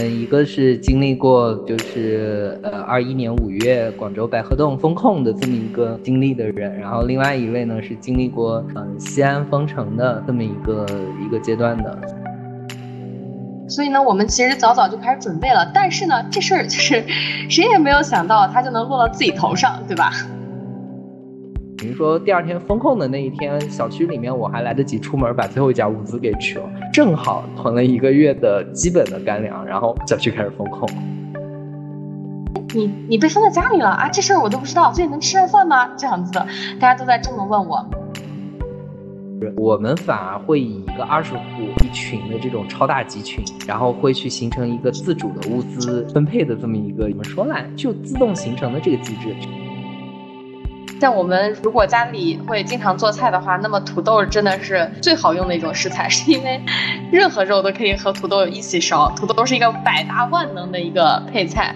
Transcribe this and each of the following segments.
嗯，一个是经历过就是呃二一年五月广州白鹤洞封控的这么一个经历的人，然后另外一位呢是经历过嗯西安封城的这么一个一个阶段的。所以呢，我们其实早早就开始准备了，但是呢，这事儿就是 谁也没有想到，它就能落到自己头上，对吧？比如说第二天封控的那一天，小区里面我还来得及出门把最后一家物资给取了，正好囤了一个月的基本的干粮，然后小区开始封控。你你被封在家里了啊？这事儿我都不知道，所以能吃上饭吗？这样子的，大家都在这么问我。我们反而会以一个二十户一群的这种超大集群，然后会去形成一个自主的物资分配的这么一个怎么说呢？就自动形成的这个机制。像我们如果家里会经常做菜的话，那么土豆真的是最好用的一种食材，是因为任何肉都可以和土豆一起烧，土豆是一个百搭万能的一个配菜。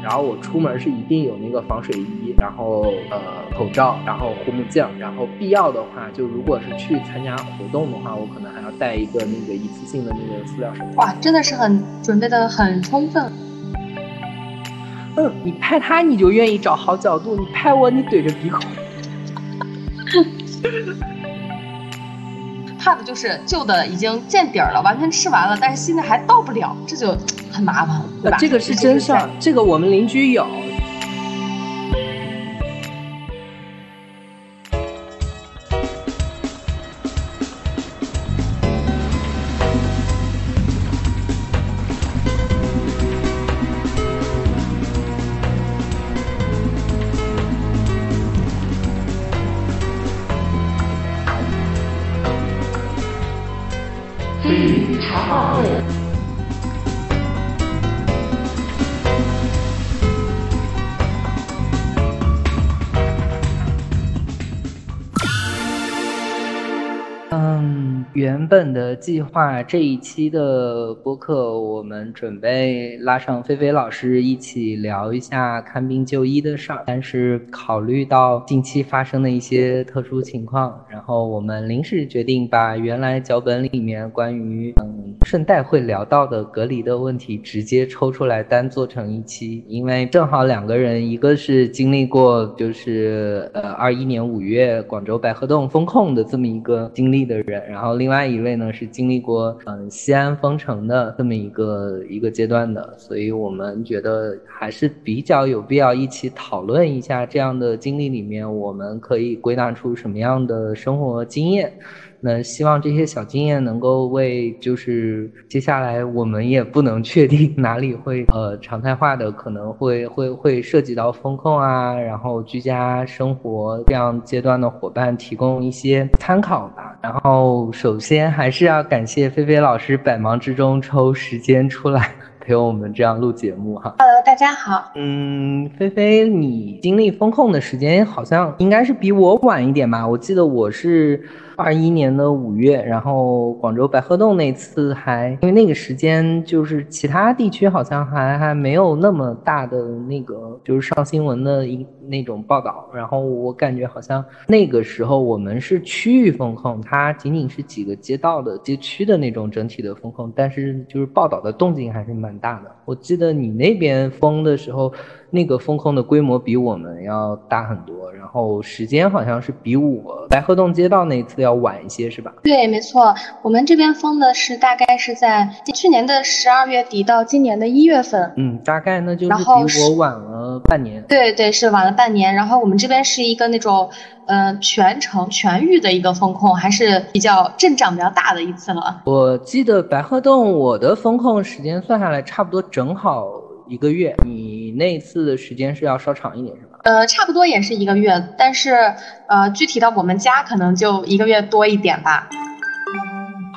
然后我出门是一定有那个防水衣，然后呃口罩，然后护目镜，然后必要的话，就如果是去参加活动的话，我可能还要带一个那个一次性的那个塑料手套。哇，真的是很准备的很充分。嗯，你拍他你就愿意找好角度，你拍我你怼着鼻孔。怕的就是旧的已经见底儿了，完全吃完了，但是新的还到不了，这就很麻烦，对吧？这个是真事儿，这个我们邻居有。原本的计划，这一期的播客，我们准备拉上菲菲老师一起聊一下看病就医的事儿。但是考虑到近期发生的一些特殊情况，然后我们临时决定把原来脚本里面关于嗯顺带会聊到的隔离的问题直接抽出来单做成一期，因为正好两个人，一个是经历过就是呃二一年五月广州白鹤洞封控的这么一个经历的人，然后另另外一位呢是经历过嗯西安封城的这么一个一个阶段的，所以我们觉得还是比较有必要一起讨论一下这样的经历里面，我们可以归纳出什么样的生活经验。那希望这些小经验能够为，就是接下来我们也不能确定哪里会呃常态化的可能会会会涉及到风控啊，然后居家生活这样阶段的伙伴提供一些参考吧。然后首先还是要感谢菲菲老师百忙之中抽时间出来 陪我们这样录节目哈。Hello，大家好。嗯，菲菲，你经历风控的时间好像应该是比我晚一点吧？我记得我是。二一年的五月，然后广州白鹤洞那次还因为那个时间就是其他地区好像还还没有那么大的那个就是上新闻的一那种报道，然后我感觉好像那个时候我们是区域风控，它仅仅是几个街道的街区的那种整体的风控，但是就是报道的动静还是蛮大的。我记得你那边封的时候。那个风控的规模比我们要大很多，然后时间好像是比我白鹤洞街道那次要晚一些，是吧？对，没错，我们这边封的是大概是在去年的十二月底到今年的一月份。嗯，大概那就是比我晚了半年。对对，是晚了半年。然后我们这边是一个那种，呃，全程全域的一个风控，还是比较阵仗比较大的一次了。我记得白鹤洞我的风控时间算下来差不多正好。一个月，你那次的时间是要稍长一点，是吧？呃，差不多也是一个月，但是呃，具体到我们家可能就一个月多一点吧。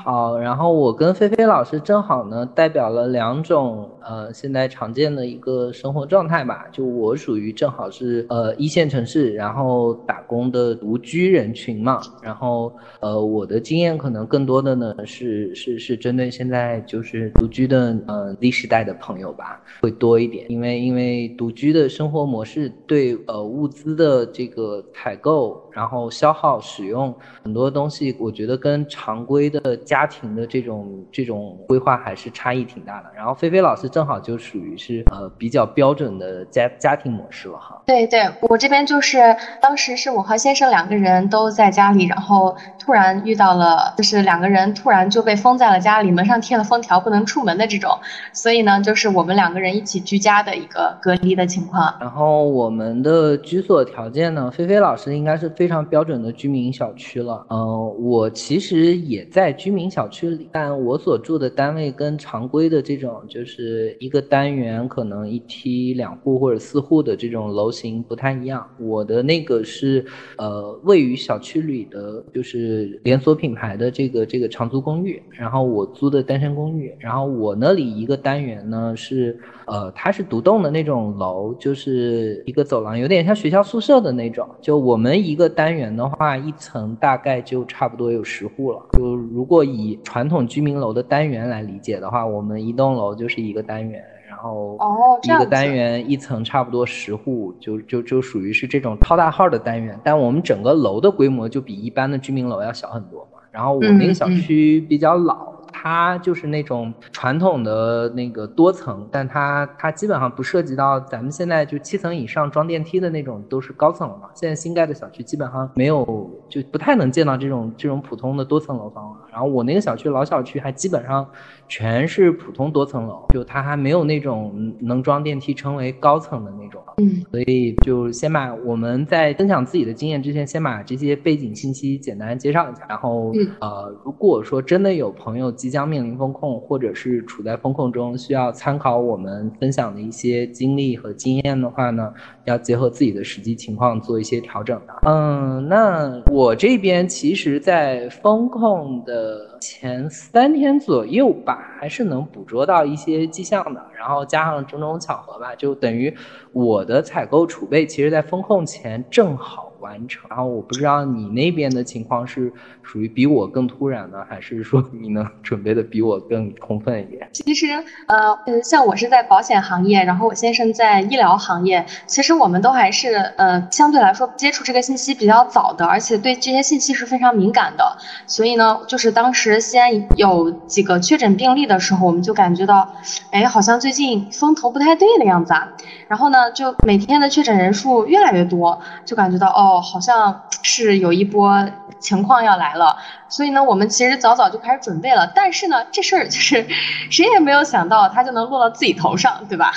好，然后我跟菲菲老师正好呢，代表了两种呃现在常见的一个生活状态吧。就我属于正好是呃一线城市，然后打工的独居人群嘛。然后呃我的经验可能更多的呢是是是针对现在就是独居的呃 Z 时代的朋友吧，会多一点。因为因为独居的生活模式对呃物资的这个采购。然后消耗使用很多东西，我觉得跟常规的家庭的这种这种规划还是差异挺大的。然后菲菲老师正好就属于是呃比较标准的家家庭模式了哈。对对，我这边就是当时是我和先生两个人都在家里，然后突然遇到了，就是两个人突然就被封在了家里，门上贴了封条，不能出门的这种，所以呢，就是我们两个人一起居家的一个隔离的情况。然后我们的居所条件呢，菲菲老师应该是非常标准的居民小区了。嗯，我其实也在居民小区里，但我所住的单位跟常规的这种就是一个单元可能一梯两户或者四户的这种楼型不太一样。我的那个是呃位于小区里的，就是连锁品牌的这个这个长租公寓，然后我租的单身公寓，然后我那里一个单元呢是。呃，它是独栋的那种楼，就是一个走廊，有点像学校宿舍的那种。就我们一个单元的话，一层大概就差不多有十户了。就如果以传统居民楼的单元来理解的话，我们一栋楼就是一个单元，然后一个单元一层差不多十户，就就就属于是这种超大号的单元。但我们整个楼的规模就比一般的居民楼要小很多嘛。然后我那个小区比较老。它就是那种传统的那个多层，但它它基本上不涉及到咱们现在就七层以上装电梯的那种，都是高层了嘛。现在新盖的小区基本上没有，就不太能见到这种这种普通的多层楼房了。然后我那个小区老小区还基本上全是普通多层楼，就它还没有那种能装电梯称为高层的那种。嗯，所以就先把我们在分享自己的经验之前，先把这些背景信息简单介绍一下。然后呃，如果说真的有朋友。即将面临风控，或者是处在风控中，需要参考我们分享的一些经历和经验的话呢，要结合自己的实际情况做一些调整的。嗯，那我这边其实，在风控的前三天左右吧，还是能捕捉到一些迹象的。然后加上种种巧合吧，就等于我的采购储备，其实在风控前正好。完成，然后我不知道你那边的情况是属于比我更突然呢，还是说 你能准备的比我更充分一点？其实，呃，像我是在保险行业，然后我先生在医疗行业，其实我们都还是呃相对来说接触这个信息比较早的，而且对这些信息是非常敏感的。所以呢，就是当时西安有几个确诊病例的时候，我们就感觉到，哎，好像最近风头不太对的样子啊。然后呢，就每天的确诊人数越来越多，就感觉到哦。哦，好像是有一波情况要来了，所以呢，我们其实早早就开始准备了。但是呢，这事儿 就是谁也没有想到，它就能落到自己头上，对吧？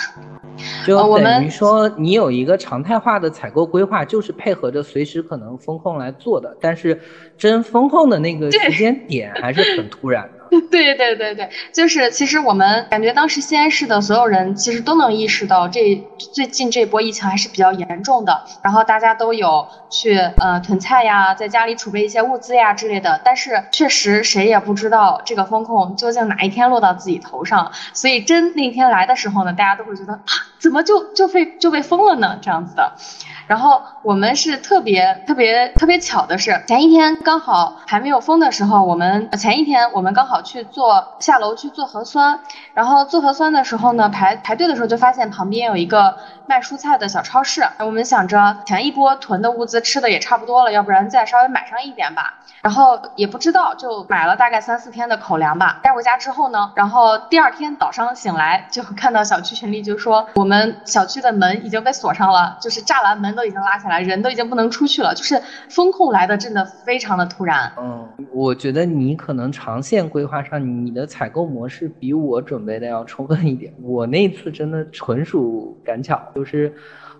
就等于说，你有一个常态化的采购规划，就是配合着随时可能风控来做的。但是真风控的那个时间点还是很突然。对对对对，就是其实我们感觉当时西安市的所有人其实都能意识到，这最近这波疫情还是比较严重的。然后大家都有去呃囤菜呀，在家里储备一些物资呀之类的。但是确实谁也不知道这个风控究竟哪一天落到自己头上。所以真那天来的时候呢，大家都会觉得啊，怎么就就被就被封了呢？这样子的。然后我们是特别特别特别巧的是，前一天刚好还没有封的时候，我们前一天我们刚好去做下楼去做核酸，然后做核酸的时候呢，排排队的时候就发现旁边有一个卖蔬菜的小超市，我们想着前一波囤的物资吃的也差不多了，要不然再稍微买上一点吧。然后也不知道就买了大概三四天的口粮吧，带回家之后呢，然后第二天早上醒来就看到小区群里就说我我们小区的门已经被锁上了，就是栅栏门。都已经拉下来，人都已经不能出去了，就是风控来的真的非常的突然。嗯，我觉得你可能长线规划上，你的采购模式比我准备的要充分一点。我那次真的纯属赶巧，就是。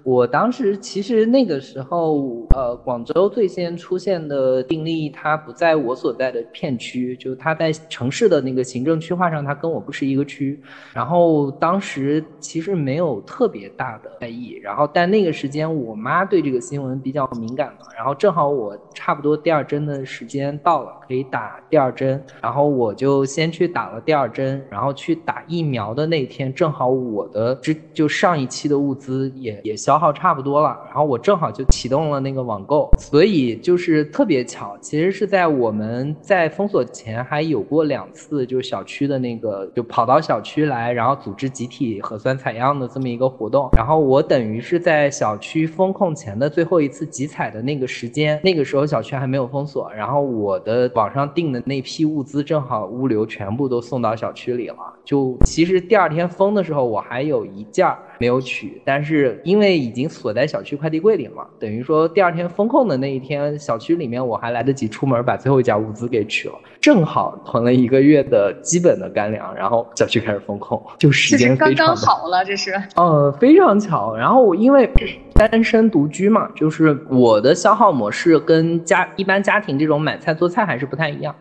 我当时其实那个时候，呃，广州最先出现的病例，它不在我所在的片区，就它在城市的那个行政区划上，它跟我不是一个区。然后当时其实没有特别大的在意。然后但那个时间，我妈对这个新闻比较敏感嘛。然后正好我差不多第二针的时间到了，可以打第二针。然后我就先去打了第二针。然后去打疫苗的那天，正好我的之就上一期的物资也也消。消耗差不多了，然后我正好就启动了那个网购，所以就是特别巧，其实是在我们在封锁前还有过两次，就小区的那个就跑到小区来，然后组织集体核酸采样的这么么一个活动。然后我等于是在小区封控前的最后一次集采的那个时间，那个时候小区还没有封锁，然后我的网上订的那批物资正好物流全部都送到小区里了。就其实第二天封的时候，我还有一件没有取，但是因为已经锁在小区快递柜里了嘛，等于说第二天封控的那一天，小区里面我还来得及出门把最后一家物资给取了，正好囤了一个月的基本的干粮，然后小区开始封控，就时间刚刚好了，这是，呃，非常巧。然后因为单身独居嘛，就是我的消耗模式跟家一般家庭这种买菜做菜还是不太一样。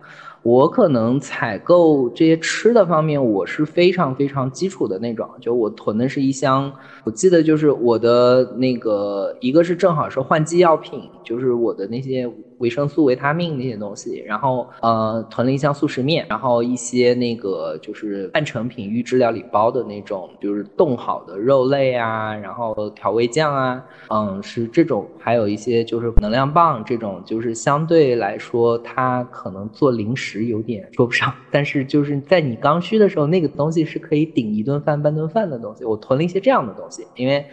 我可能采购这些吃的方面，我是非常非常基础的那种，就我囤的是一箱，我记得就是我的那个一个是正好是换季药品，就是我的那些。维生素、维他命那些东西，然后呃囤了一箱速食面，然后一些那个就是半成品预制料理包的那种，就是冻好的肉类啊，然后调味酱啊，嗯是这种，还有一些就是能量棒这种，就是相对来说它可能做零食有点说不上，但是就是在你刚需的时候，那个东西是可以顶一顿饭、半顿饭的东西。我囤了一些这样的东西，因为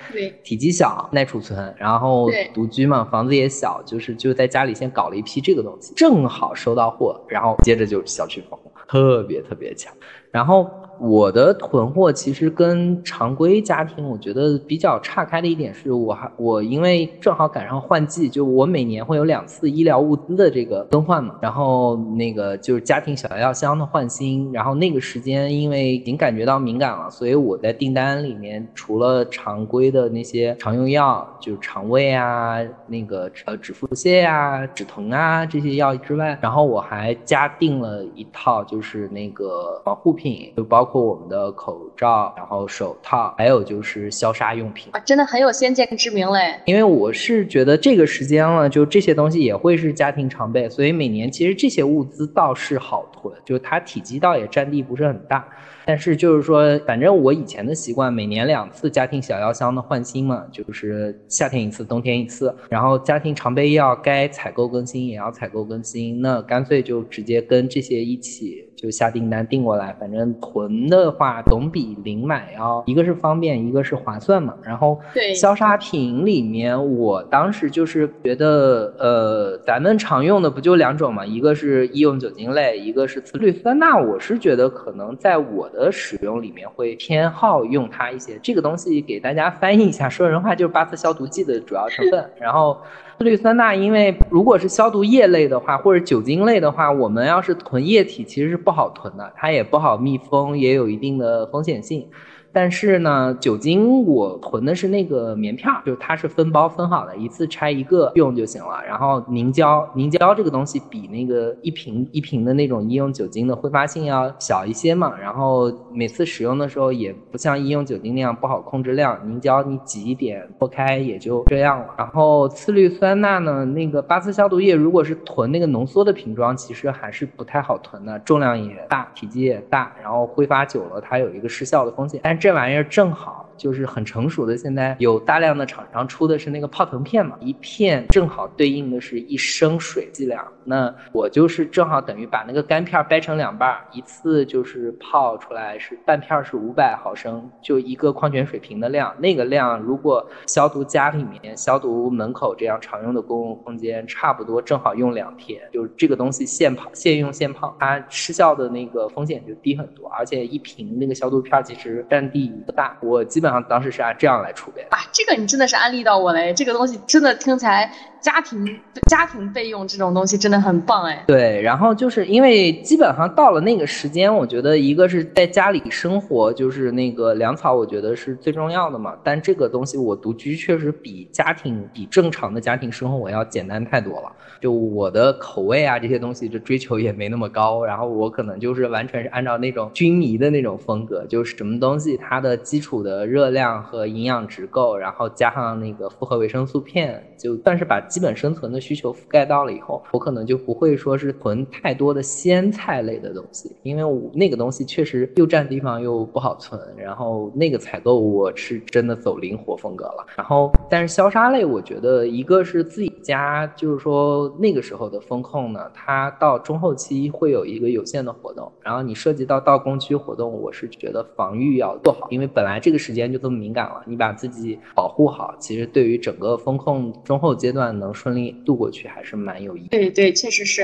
体积小、耐储存，然后独居嘛，房子也小，就是就在家里先。搞了一批这个东西，正好收到货，然后接着就小区封，特别特别强，然后。我的囤货其实跟常规家庭我觉得比较岔开的一点是，我还我因为正好赶上换季，就我每年会有两次医疗物资的这个更换嘛，然后那个就是家庭小药箱的换新，然后那个时间因为已经感觉到敏感了，所以我在订单里面除了常规的那些常用药，就是肠胃啊、那个呃止腹泻啊、止疼啊这些药之外，然后我还加订了一套就是那个防护品，就包括。括我们的口罩，然后手套，还有就是消杀用品啊，真的很有先见之明嘞。因为我是觉得这个时间了，就这些东西也会是家庭常备，所以每年其实这些物资倒是好囤，就它体积倒也占地不是很大。但是就是说，反正我以前的习惯，每年两次家庭小药箱的换新嘛，就是夏天一次，冬天一次。然后家庭常备药该采购更新也要采购更新，那干脆就直接跟这些一起。就下订单订过来，反正囤的话总比零买要一个是方便，一个是划算嘛。然后对消杀品里面，我当时就是觉得，呃，咱们常用的不就两种嘛，一个是医用酒精类，一个是次氯酸钠。我是觉得可能在我的使用里面会偏好用它一些。这个东西给大家翻译一下，说人话就是八四消毒剂的主要成分。然后。氯酸钠，因为如果是消毒液类的话，或者酒精类的话，我们要是囤液体，其实是不好囤的，它也不好密封，也有一定的风险性。但是呢，酒精我囤的是那个棉片，就是它是分包分好的，一次拆一个用就行了。然后凝胶，凝胶这个东西比那个一瓶一瓶的那种医用酒精的挥发性要小一些嘛。然后每次使用的时候也不像医用酒精那样不好控制量，凝胶你挤一点拨开也就这样了。然后次氯酸钠呢，那个八四消毒液如果是囤那个浓缩的瓶装，其实还是不太好囤的，重量也大，体积也大，然后挥发久了它有一个失效的风险。但是这玩意儿正好。就是很成熟的，现在有大量的厂商出的是那个泡腾片嘛，一片正好对应的是一升水剂量。那我就是正好等于把那个干片掰成两半，一次就是泡出来是半片是五百毫升，就一个矿泉水瓶的量。那个量如果消毒家里面、消毒门口这样常用的公共空间，差不多正好用两天。就是这个东西现泡、现用现泡，它失效的那个风险就低很多，而且一瓶那个消毒片其实占地不大，我基本。当时是按这样来储备啊，这个你真的是安利到我嘞，这个东西真的听起来家庭家庭备用这种东西真的很棒哎。对，然后就是因为基本上到了那个时间，我觉得一个是在家里生活，就是那个粮草，我觉得是最重要的嘛。但这个东西我独居确实比家庭比正常的家庭生活我要简单太多了。就我的口味啊这些东西，就追求也没那么高。然后我可能就是完全是按照那种军迷的那种风格，就是什么东西它的基础的。热量和营养值够，然后加上那个复合维生素片，就算是把基本生存的需求覆盖到了以后，我可能就不会说是囤太多的鲜菜类的东西，因为我那个东西确实又占地方又不好存。然后那个采购我是真的走灵活风格了。然后但是消杀类，我觉得一个是自己家，就是说那个时候的风控呢，它到中后期会有一个有限的活动。然后你涉及到到工区活动，我是觉得防御要做好，因为本来这个时间就这么敏感了，你把自己保护好，其实对于整个风控中后阶段能顺利度过去还是蛮有意义。对对，确实是。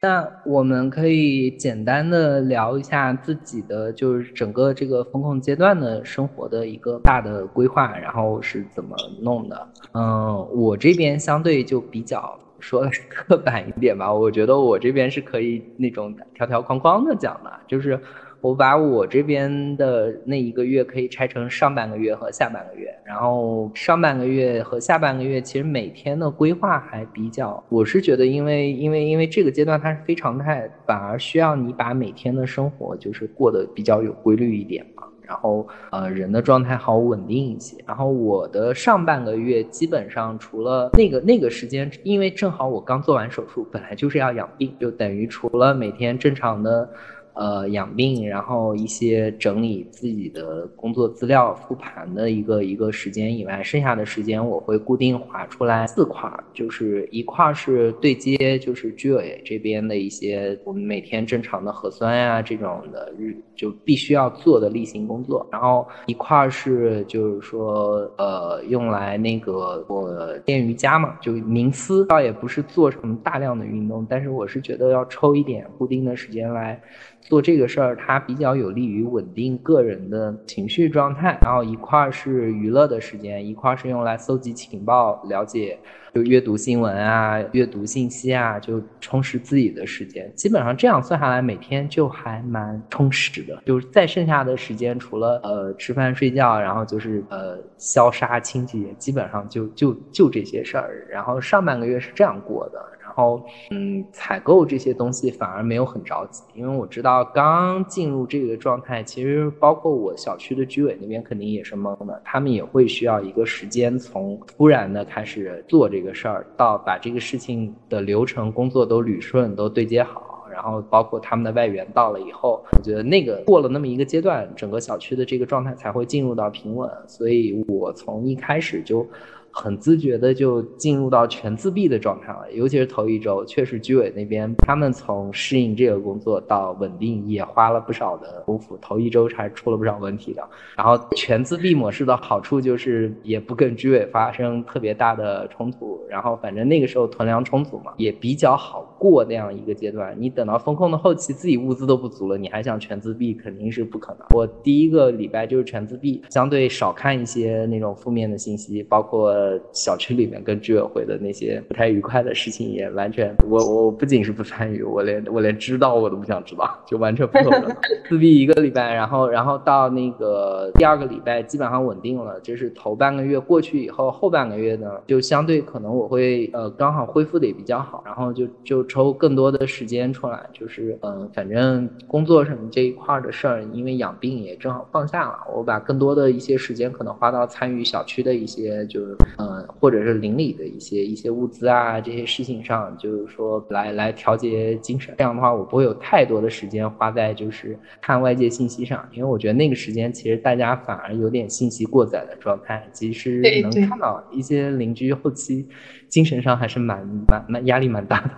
那我们可以简单的聊一下自己的，就是整个这个风控阶段的生活的一个大的规划，然后是怎么弄的？嗯，我这边相对就比较说的刻板一点吧，我觉得我这边是可以那种条条框框的讲的，就是。我把我这边的那一个月可以拆成上半个月和下半个月，然后上半个月和下半个月其实每天的规划还比较，我是觉得因为因为因为这个阶段它是非常态，反而需要你把每天的生活就是过得比较有规律一点嘛，然后呃人的状态好稳定一些。然后我的上半个月基本上除了那个那个时间，因为正好我刚做完手术，本来就是要养病，就等于除了每天正常的。呃，养病，然后一些整理自己的工作资料、复盘的一个一个时间以外，剩下的时间我会固定划出来四块，就是一块是对接，就是居委这边的一些我们每天正常的核酸呀这种的日就必须要做的例行工作，然后一块是就是说呃用来那个我练瑜伽嘛，就冥思，倒也不是做什么大量的运动，但是我是觉得要抽一点固定的时间来。做这个事儿，它比较有利于稳定个人的情绪状态。然后一块儿是娱乐的时间，一块儿是用来搜集情报、了解，就阅读新闻啊、阅读信息啊，就充实自己的时间。基本上这样算下来，每天就还蛮充实的。就是再剩下的时间，除了呃吃饭睡觉，然后就是呃消杀清洁，基本上就就就这些事儿。然后上半个月是这样过的。然后，嗯，采购这些东西反而没有很着急，因为我知道刚进入这个状态，其实包括我小区的居委那边肯定也是懵的，他们也会需要一个时间，从突然的开始做这个事儿，到把这个事情的流程工作都捋顺，都对接好，然后包括他们的外援到了以后，我觉得那个过了那么一个阶段，整个小区的这个状态才会进入到平稳，所以我从一开始就。很自觉的就进入到全自闭的状态了，尤其是头一周，确实居委那边他们从适应这个工作到稳定也花了不少的功夫，头一周还出了不少问题的。然后全自闭模式的好处就是也不跟居委发生特别大的冲突，然后反正那个时候囤粮充足嘛，也比较好过那样一个阶段。你等到风控的后期，自己物资都不足了，你还想全自闭，肯定是不可能。我第一个礼拜就是全自闭，相对少看一些那种负面的信息，包括。小区里面跟居委会的那些不太愉快的事情也完全，我我不仅是不参与，我连我连知道我都不想知道，就完全不可能。自闭一个礼拜，然后然后到那个第二个礼拜基本上稳定了，就是头半个月过去以后，后半个月呢就相对可能我会呃刚好恢复的也比较好，然后就就抽更多的时间出来，就是嗯反正工作什么这一块的事儿，因为养病也正好放下了，我把更多的一些时间可能花到参与小区的一些就是。嗯，或者是邻里的一些一些物资啊，这些事情上，就是说来来调节精神。这样的话，我不会有太多的时间花在就是看外界信息上，因为我觉得那个时间其实大家反而有点信息过载的状态。其实能看到一些邻居后期精神上还是蛮蛮蛮压力蛮大的。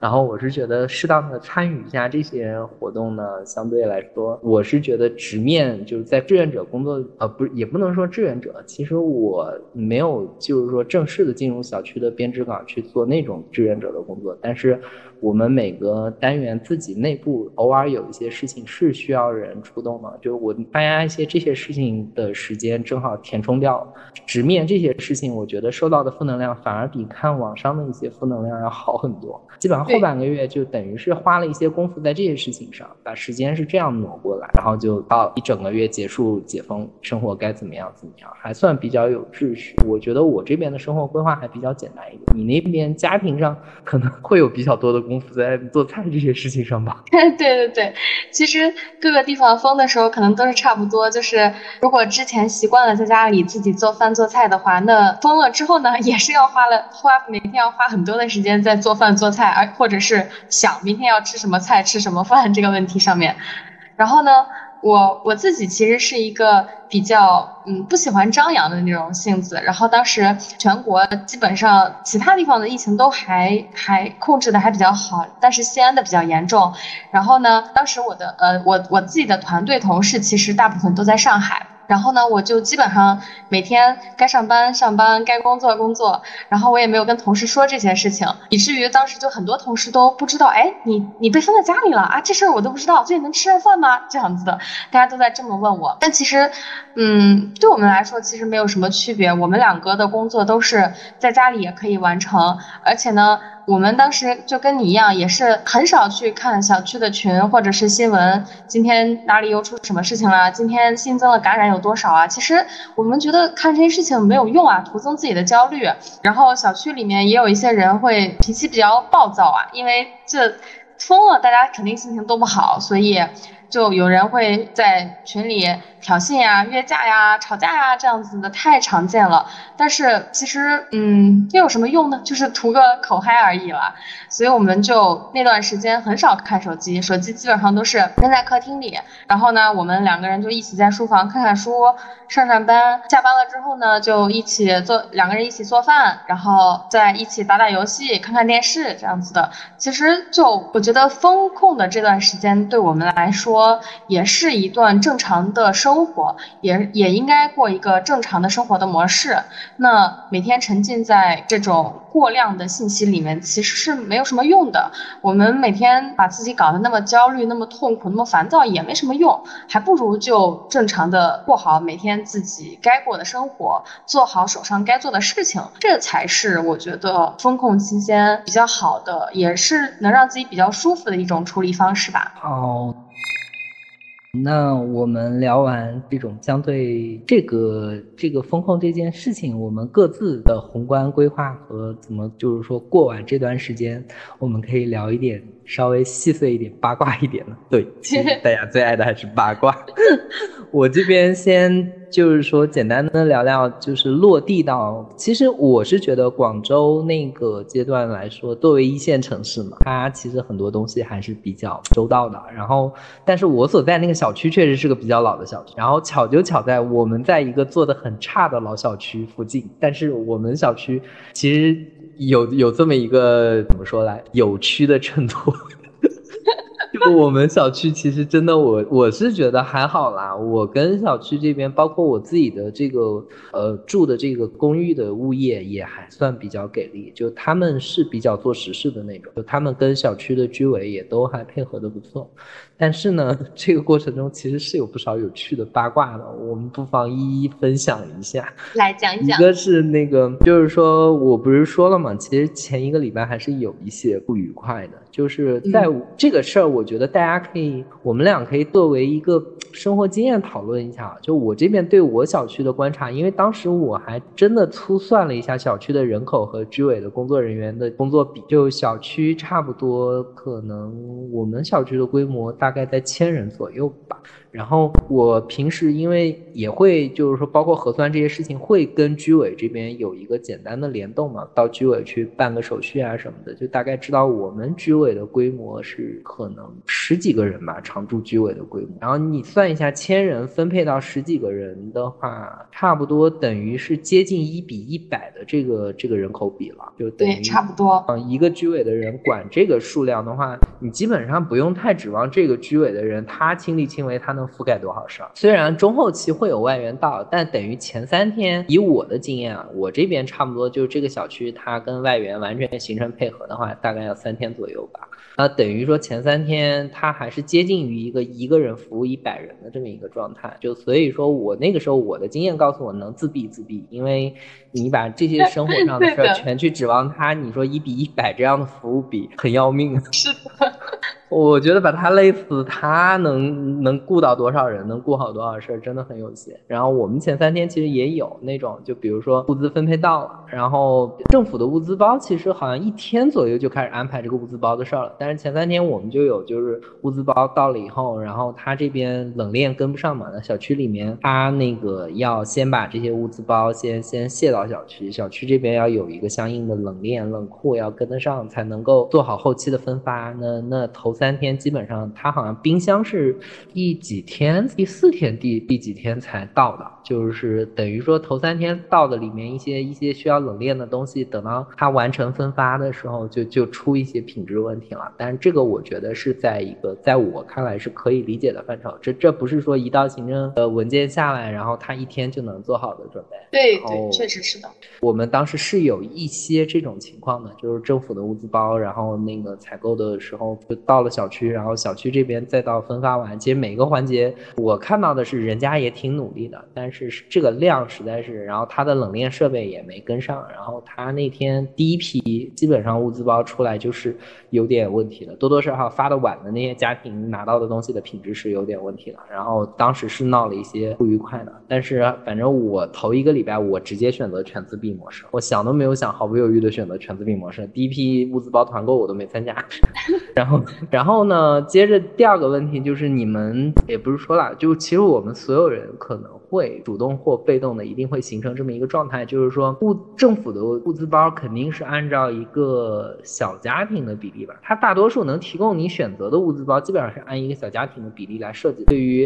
然后我是觉得适当的参与一下这些活动呢，相对来说，我是觉得直面就是在志愿者工作，呃，不是也不能说志愿者，其实我没有就是说正式的进入小区的编制岗去做那种志愿者的工作，但是。我们每个单元自己内部偶尔有一些事情是需要人出动的，就我大家一些这些事情的时间正好填充掉，直面这些事情，我觉得受到的负能量反而比看网上的一些负能量要好很多。基本上后半个月就等于是花了一些功夫在这些事情上，把时间是这样挪过来，然后就到一整个月结束解封，生活该怎么样怎么样，还算比较有秩序。我觉得我这边的生活规划还比较简单一点，你那边家庭上可能会有比较多的。功夫在做菜这些事情上吧。对对对，其实各个地方封的时候可能都是差不多。就是如果之前习惯了在家里自己做饭做菜的话，那封了之后呢，也是要花了花每天要花很多的时间在做饭做菜，而或者是想明天要吃什么菜吃什么饭这个问题上面。然后呢，我我自己其实是一个比较嗯不喜欢张扬的那种性子，然后当时全国基本上其他地方的疫情都还还控制的还比较好，但是西安的比较严重。然后呢，当时我的呃我我自己的团队同事其实大部分都在上海。然后呢，我就基本上每天该上班上班，该工作工作，然后我也没有跟同事说这些事情，以至于当时就很多同事都不知道，哎，你你被封在家里了啊，这事儿我都不知道，最近能吃上饭吗？这样子的，大家都在这么问我。但其实，嗯，对我们来说其实没有什么区别，我们两个的工作都是在家里也可以完成，而且呢。我们当时就跟你一样，也是很少去看小区的群或者是新闻。今天哪里又出什么事情了？今天新增了感染有多少啊？其实我们觉得看这些事情没有用啊，徒增自己的焦虑。然后小区里面也有一些人会脾气比较暴躁啊，因为这封了，大家肯定心情都不好，所以。就有人会在群里挑衅呀、约架呀、吵架呀，这样子的太常见了。但是其实，嗯，又有什么用呢？就是图个口嗨而已啦。所以我们就那段时间很少看手机，手机基本上都是扔在客厅里。然后呢，我们两个人就一起在书房看看书、上上班。下班了之后呢，就一起做，两个人一起做饭，然后再一起打打游戏、看看电视这样子的。其实就我觉得风控的这段时间对我们来说。也是一段正常的生活，也也应该过一个正常的生活的模式。那每天沉浸在这种过量的信息里面，其实是没有什么用的。我们每天把自己搞得那么焦虑、那么痛苦、那么烦躁，也没什么用，还不如就正常的过好每天自己该过的生活，做好手上该做的事情，这才是我觉得风控期间比较好的，也是能让自己比较舒服的一种处理方式吧。哦。那我们聊完这种相对这个这个风控这件事情，我们各自的宏观规划和怎么就是说过完这段时间，我们可以聊一点稍微细碎一点、八卦一点的。对，其实大家最爱的还是八卦。我这边先。就是说，简单的聊聊，就是落地到。其实我是觉得广州那个阶段来说，作为一线城市嘛，它其实很多东西还是比较周到的。然后，但是我所在那个小区确实是个比较老的小区。然后巧就巧在我们在一个做的很差的老小区附近，但是我们小区其实有有这么一个怎么说来有趣的衬托。就我们小区其实真的，我我是觉得还好啦。我跟小区这边，包括我自己的这个呃住的这个公寓的物业也还算比较给力，就他们是比较做实事的那种，就他们跟小区的居委也都还配合的不错。但是呢，这个过程中其实是有不少有趣的八卦的，我们不妨一一分享一下。来讲一讲。一个是那个，就是说我不是说了嘛？其实前一个礼拜还是有一些不愉快的，就是在这个事儿，我觉得大家可以，我们俩可以作为一个生活经验讨论一下。就我这边对我小区的观察，因为当时我还真的粗算了一下小区的人口和居委的工作人员的工作比，就小区差不多可能我们小区的规模大。概在千人左右吧。然后我平时因为也会就是说，包括核酸这些事情，会跟居委这边有一个简单的联动嘛，到居委去办个手续啊什么的，就大概知道我们居委的规模是可能十几个人吧，常住居委的规模。然后你算一下，千人分配到十几个人的话，差不多等于是接近一比一百的这个这个人口比了，就等于差不多。嗯，一个居委的人管这个数量的话，你基本上不用太指望这个居委的人他亲力亲为，他能。覆盖多少事儿？虽然中后期会有外援到，但等于前三天，以我的经验啊，我这边差不多就是这个小区，它跟外援完全形成配合的话，大概要三天左右吧。那等于说前三天，他还是接近于一个一个人服务一百人的这么一个状态。就所以说我那个时候我的经验告诉我，能自闭自闭，因为你把这些生活上的事 儿全去指望他，你说一比一百这样的服务比很要命。是的。我觉得把他累死，他能能顾到多少人，能顾好多少事儿，真的很有限。然后我们前三天其实也有那种，就比如说物资分配到了，然后政府的物资包其实好像一天左右就开始安排这个物资包的事儿了。但是前三天我们就有，就是物资包到了以后，然后他这边冷链跟不上嘛，那小区里面他那个要先把这些物资包先先卸到小区，小区这边要有一个相应的冷链冷库要跟得上，才能够做好后期的分发。那那投。三天基本上它好像冰箱是第几天，第四天第第几天才到的，就是等于说头三天到的里面一些一些需要冷链的东西，等到它完成分发的时候就就出一些品质问题了。但是这个我觉得是在一个在我看来是可以理解的范畴，这这不是说一道行政呃文件下来，然后他一天就能做好的准备。对对，确实是的。我们当时是有一些这种情况的，就是政府的物资包，然后那个采购的时候就到了小区，然后小区这边再到分发完，其实每个环节我看到的是人家也挺努力的，但是这个量实在是，然后他的冷链设备也没跟上，然后他那天第一批基本上物资包出来就是有点问题的，多多少少发的晚的那些家庭拿到的东西的品质是有点问题的，然后当时是闹了一些不愉快的，但是反正我头一个礼拜我直接选择全自闭模式，我想都没有想，毫不犹豫的选择全自闭模式，第一批物资包团购我都没参加，然后然后然后呢，接着第二个问题就是你们也不是说了，就其实我们所有人可能。会主动或被动的，一定会形成这么一个状态，就是说物政府的物资包肯定是按照一个小家庭的比例吧，它大多数能提供你选择的物资包，基本上是按一个小家庭的比例来设计。对于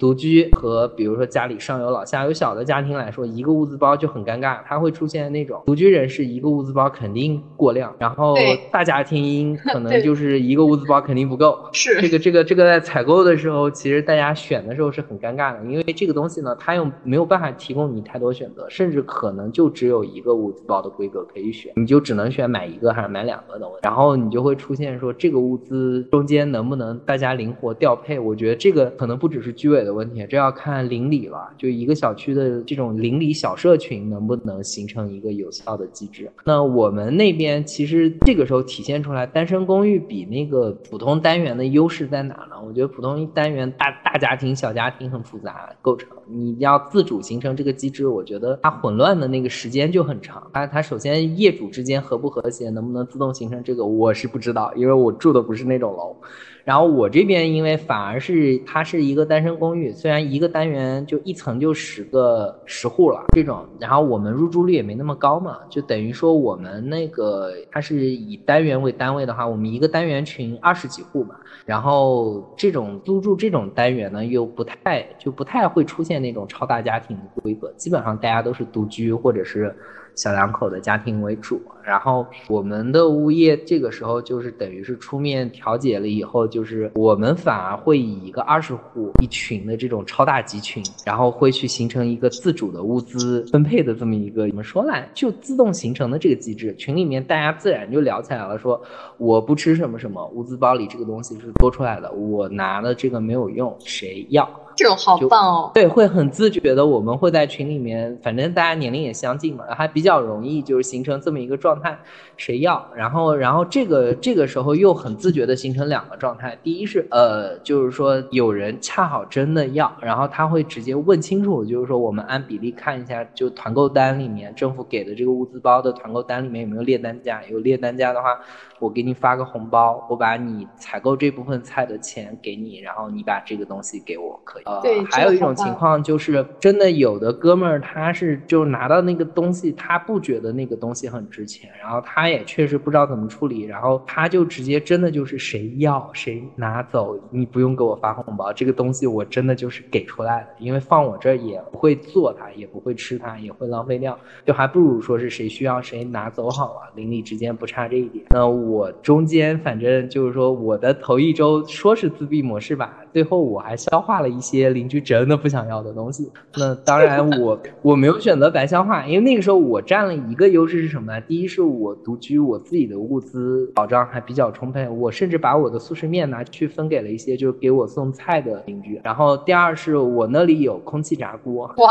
独居和比如说家里上有老下有小的家庭来说，一个物资包就很尴尬，它会出现那种独居人士一个物资包肯定过量，然后大家庭可能就是一个物资包肯定不够。是这个这个这个在采购的时候，其实大家选的时候是很尴尬的，因为这个东西呢。它又没有办法提供你太多选择，甚至可能就只有一个物资包的规格可以选，你就只能选买一个还是买两个的问题。然后你就会出现说这个物资中间能不能大家灵活调配？我觉得这个可能不只是居委的问题，这要看邻里了。就一个小区的这种邻里小社群能不能形成一个有效的机制？那我们那边其实这个时候体现出来，单身公寓比那个普通单元的优势在哪呢？我觉得普通单元大大家庭、小家庭很复杂构成，你。要自主形成这个机制，我觉得它混乱的那个时间就很长。它它首先业主之间和不和谐，能不能自动形成这个，我是不知道，因为我住的不是那种楼。然后我这边因为反而是它是一个单身公寓，虽然一个单元就一层就十个十户了这种，然后我们入住率也没那么高嘛，就等于说我们那个它是以单元为单位的话，我们一个单元群二十几户吧。然后这种租住这种单元呢，又不太就不太会出现那种超大家庭的规格，基本上大家都是独居或者是。小两口的家庭为主，然后我们的物业这个时候就是等于是出面调解了以后，就是我们反而会以一个二十户一群的这种超大集群，然后会去形成一个自主的物资分配的这么一个怎么说来就自动形成的这个机制，群里面大家自然就聊起来了，说我不吃什么什么物资包里这个东西是多出来的，我拿的这个没有用，谁要？这种好棒哦！对，会很自觉的，我们会在群里面，反正大家年龄也相近嘛，还比较容易就是形成这么一个状态，谁要？然后，然后这个这个时候又很自觉的形成两个状态，第一是呃，就是说有人恰好真的要，然后他会直接问清楚，就是说我们按比例看一下，就团购单里面政府给的这个物资包的团购单里面有没有列单价，有列单价的话。我给你发个红包，我把你采购这部分菜的钱给你，然后你把这个东西给我，可以。呃，还有一种情况就是，真的有的哥们儿他是就拿到那个东西，他不觉得那个东西很值钱，然后他也确实不知道怎么处理，然后他就直接真的就是谁要谁拿走，你不用给我发红包，这个东西我真的就是给出来的，因为放我这儿也不会做它，也不会吃它，也会浪费掉，就还不如说是谁需要谁拿走好了，邻里之间不差这一点。那我。我中间反正就是说，我的头一周说是自闭模式吧。最后我还消化了一些邻居真的不想要的东西。那当然我我没有选择白消化，因为那个时候我占了一个优势是什么呢？第一是我独居，我自己的物资保障还比较充沛，我甚至把我的速食面拿去分给了一些就是给我送菜的邻居。然后第二是我那里有空气炸锅，哇，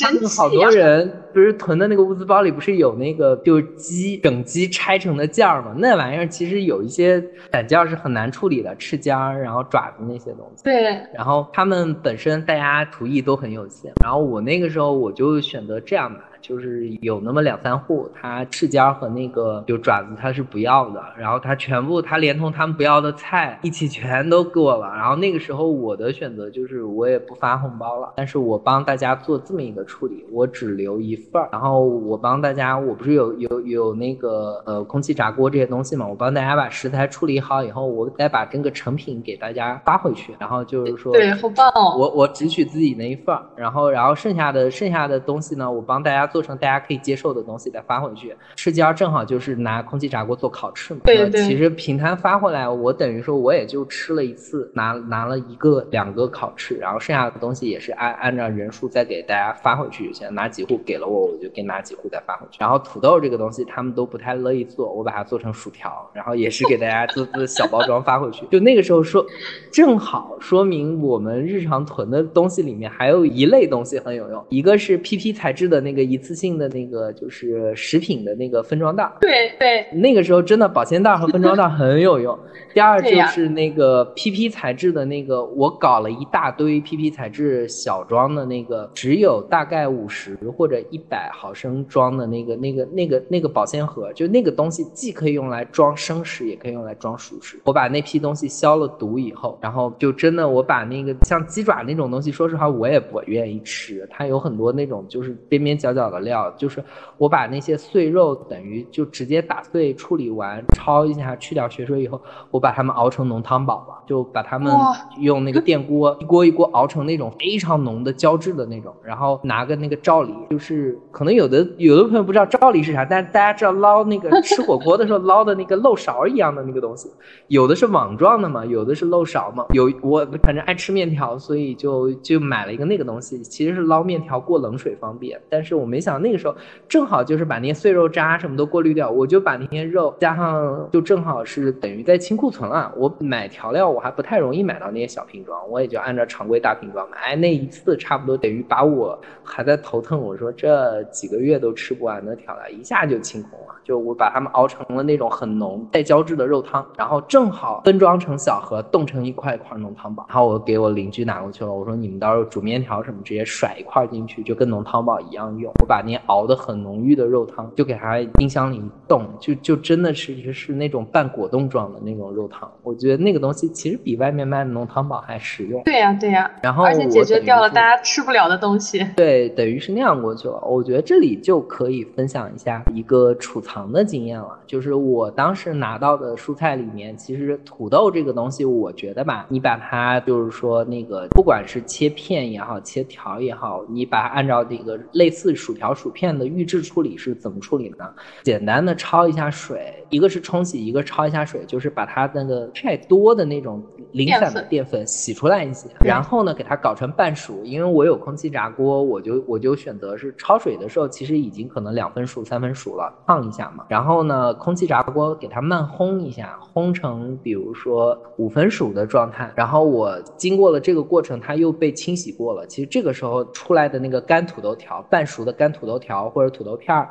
他们好多人不是囤的那个物资包里不是有那个就是鸡整鸡拆成的件儿吗？那玩意儿其实有一些散件是很难处理的，翅尖儿，然后爪。的那些东西，对，然后他们本身大家厨艺都很有限，然后我那个时候我就选择这样吧，就是有那么两三户，他翅尖和那个就爪子他是不要的，然后他全部他连同他们不要的菜一起全都给我了。然后那个时候我的选择就是我也不发红包了，但是我帮大家做这么一个处理，我只留一份儿，然后我帮大家，我不是有有有那个呃空气炸锅这些东西嘛，我帮大家把食材处理好以后，我再把这个成品给大家发回去，然后就是说对，好棒哦！我我只取自己那一份儿，然后然后剩下的剩下的东西呢，我帮大家做成大家可以接受的东西再发回去。翅尖正好就是拿空气炸锅做烤翅嘛，对对。其实平摊发回来，我等于说我也就吃了一次，拿拿了一个两个烤翅，然后剩下的东西也是按按照人数再给大家发回去就行。拿几户给了我，我就给拿几户再发回去。然后土豆这个东西他们都不太乐意做，我把它做成薯条，然后也是给大家做做小包装发回去。就那个时候说，正好说明我们日常囤的东西里面还有一类东西很有用，一个是 PP 材质的那个一次性的那个就是食品的那个分装袋。对对，那个时候真的保鲜袋和分装袋很有用。第二就是那个 PP 材质的那个，我搞了一大堆 PP 材质小装的那个，只有大概五十或者一百毫升装的那个那个那个那个保鲜盒，就那个东西既可以用来装生食，也可以用来装熟食。我把那批东西消了毒以后，然后就真的我把那个像鸡爪那种东西，说实话我也不愿意吃，它有很多那种就是边边角角的料，就是我把那些碎肉等于就直接打碎处理完，焯一下去掉血水以后，我把它们熬成浓汤宝了，就把它们用那个电锅一锅一锅熬成那种非常浓的胶质的那种，然后拿个那个罩里，就是可能有的有的朋友不知道罩里是啥，但是大家知道捞那个吃火锅的时候捞的那个漏勺一样的那个东西，有的是网状的嘛，有的是漏勺嘛，有我反正爱吃面条，所以就就买了一个那个东西，其实是捞面条过冷水方便，但是我没想到那个时候正好就是把那些碎肉渣什么都过滤掉，我就把那些肉加上就正好是等于在清库存了，我买调料我还不太容易买到那些小瓶装，我也就按照常规大瓶装买，哎那一次差不多等于把我还在头疼，我说这几个月都吃不完的调料一下就清空了，就我把它们熬成了那种很浓带胶质的肉汤，然后正好分装成小盒冻成一块一块浓汤宝，然后我给我邻居拿过去了，我说你们到时候煮面条什么直接甩一块进去，就跟浓汤宝一样用。我把那熬的很浓郁的肉汤就给它冰箱里一冻，就就真的是是那种半果冻状的那种肉汤，我觉得那个东西其实比外面卖的浓汤宝还实用。对呀对呀，然后而且解决掉了大家吃不了的东西。对，等于是那样过去了。我觉得这里就可以分享一下一个储藏的经验了，就是我当时拿到的蔬菜里面，其实土豆这个东西，我觉得吧，你把它就是说那个，不管是切片也好，切条也好，你把它按照这个类似薯条薯片的预制处理是怎么处理呢？简单的焯一下水，一个是冲洗，一个焯一下水，就是把它那个太多的那种零散的淀粉洗出来一些，然后呢给它搞成半熟。因为我有空气炸锅，我就我就选择是焯水的时候，其实已经可能两分熟、三分熟了，烫一下嘛。然后呢，空气炸锅给它慢烘一下，烘成比如说五分熟的状态。然后我经过了这个过程，它又被清洗过了。其实这个时候出来的那个干土豆条、半熟的干土豆条或者土豆片儿。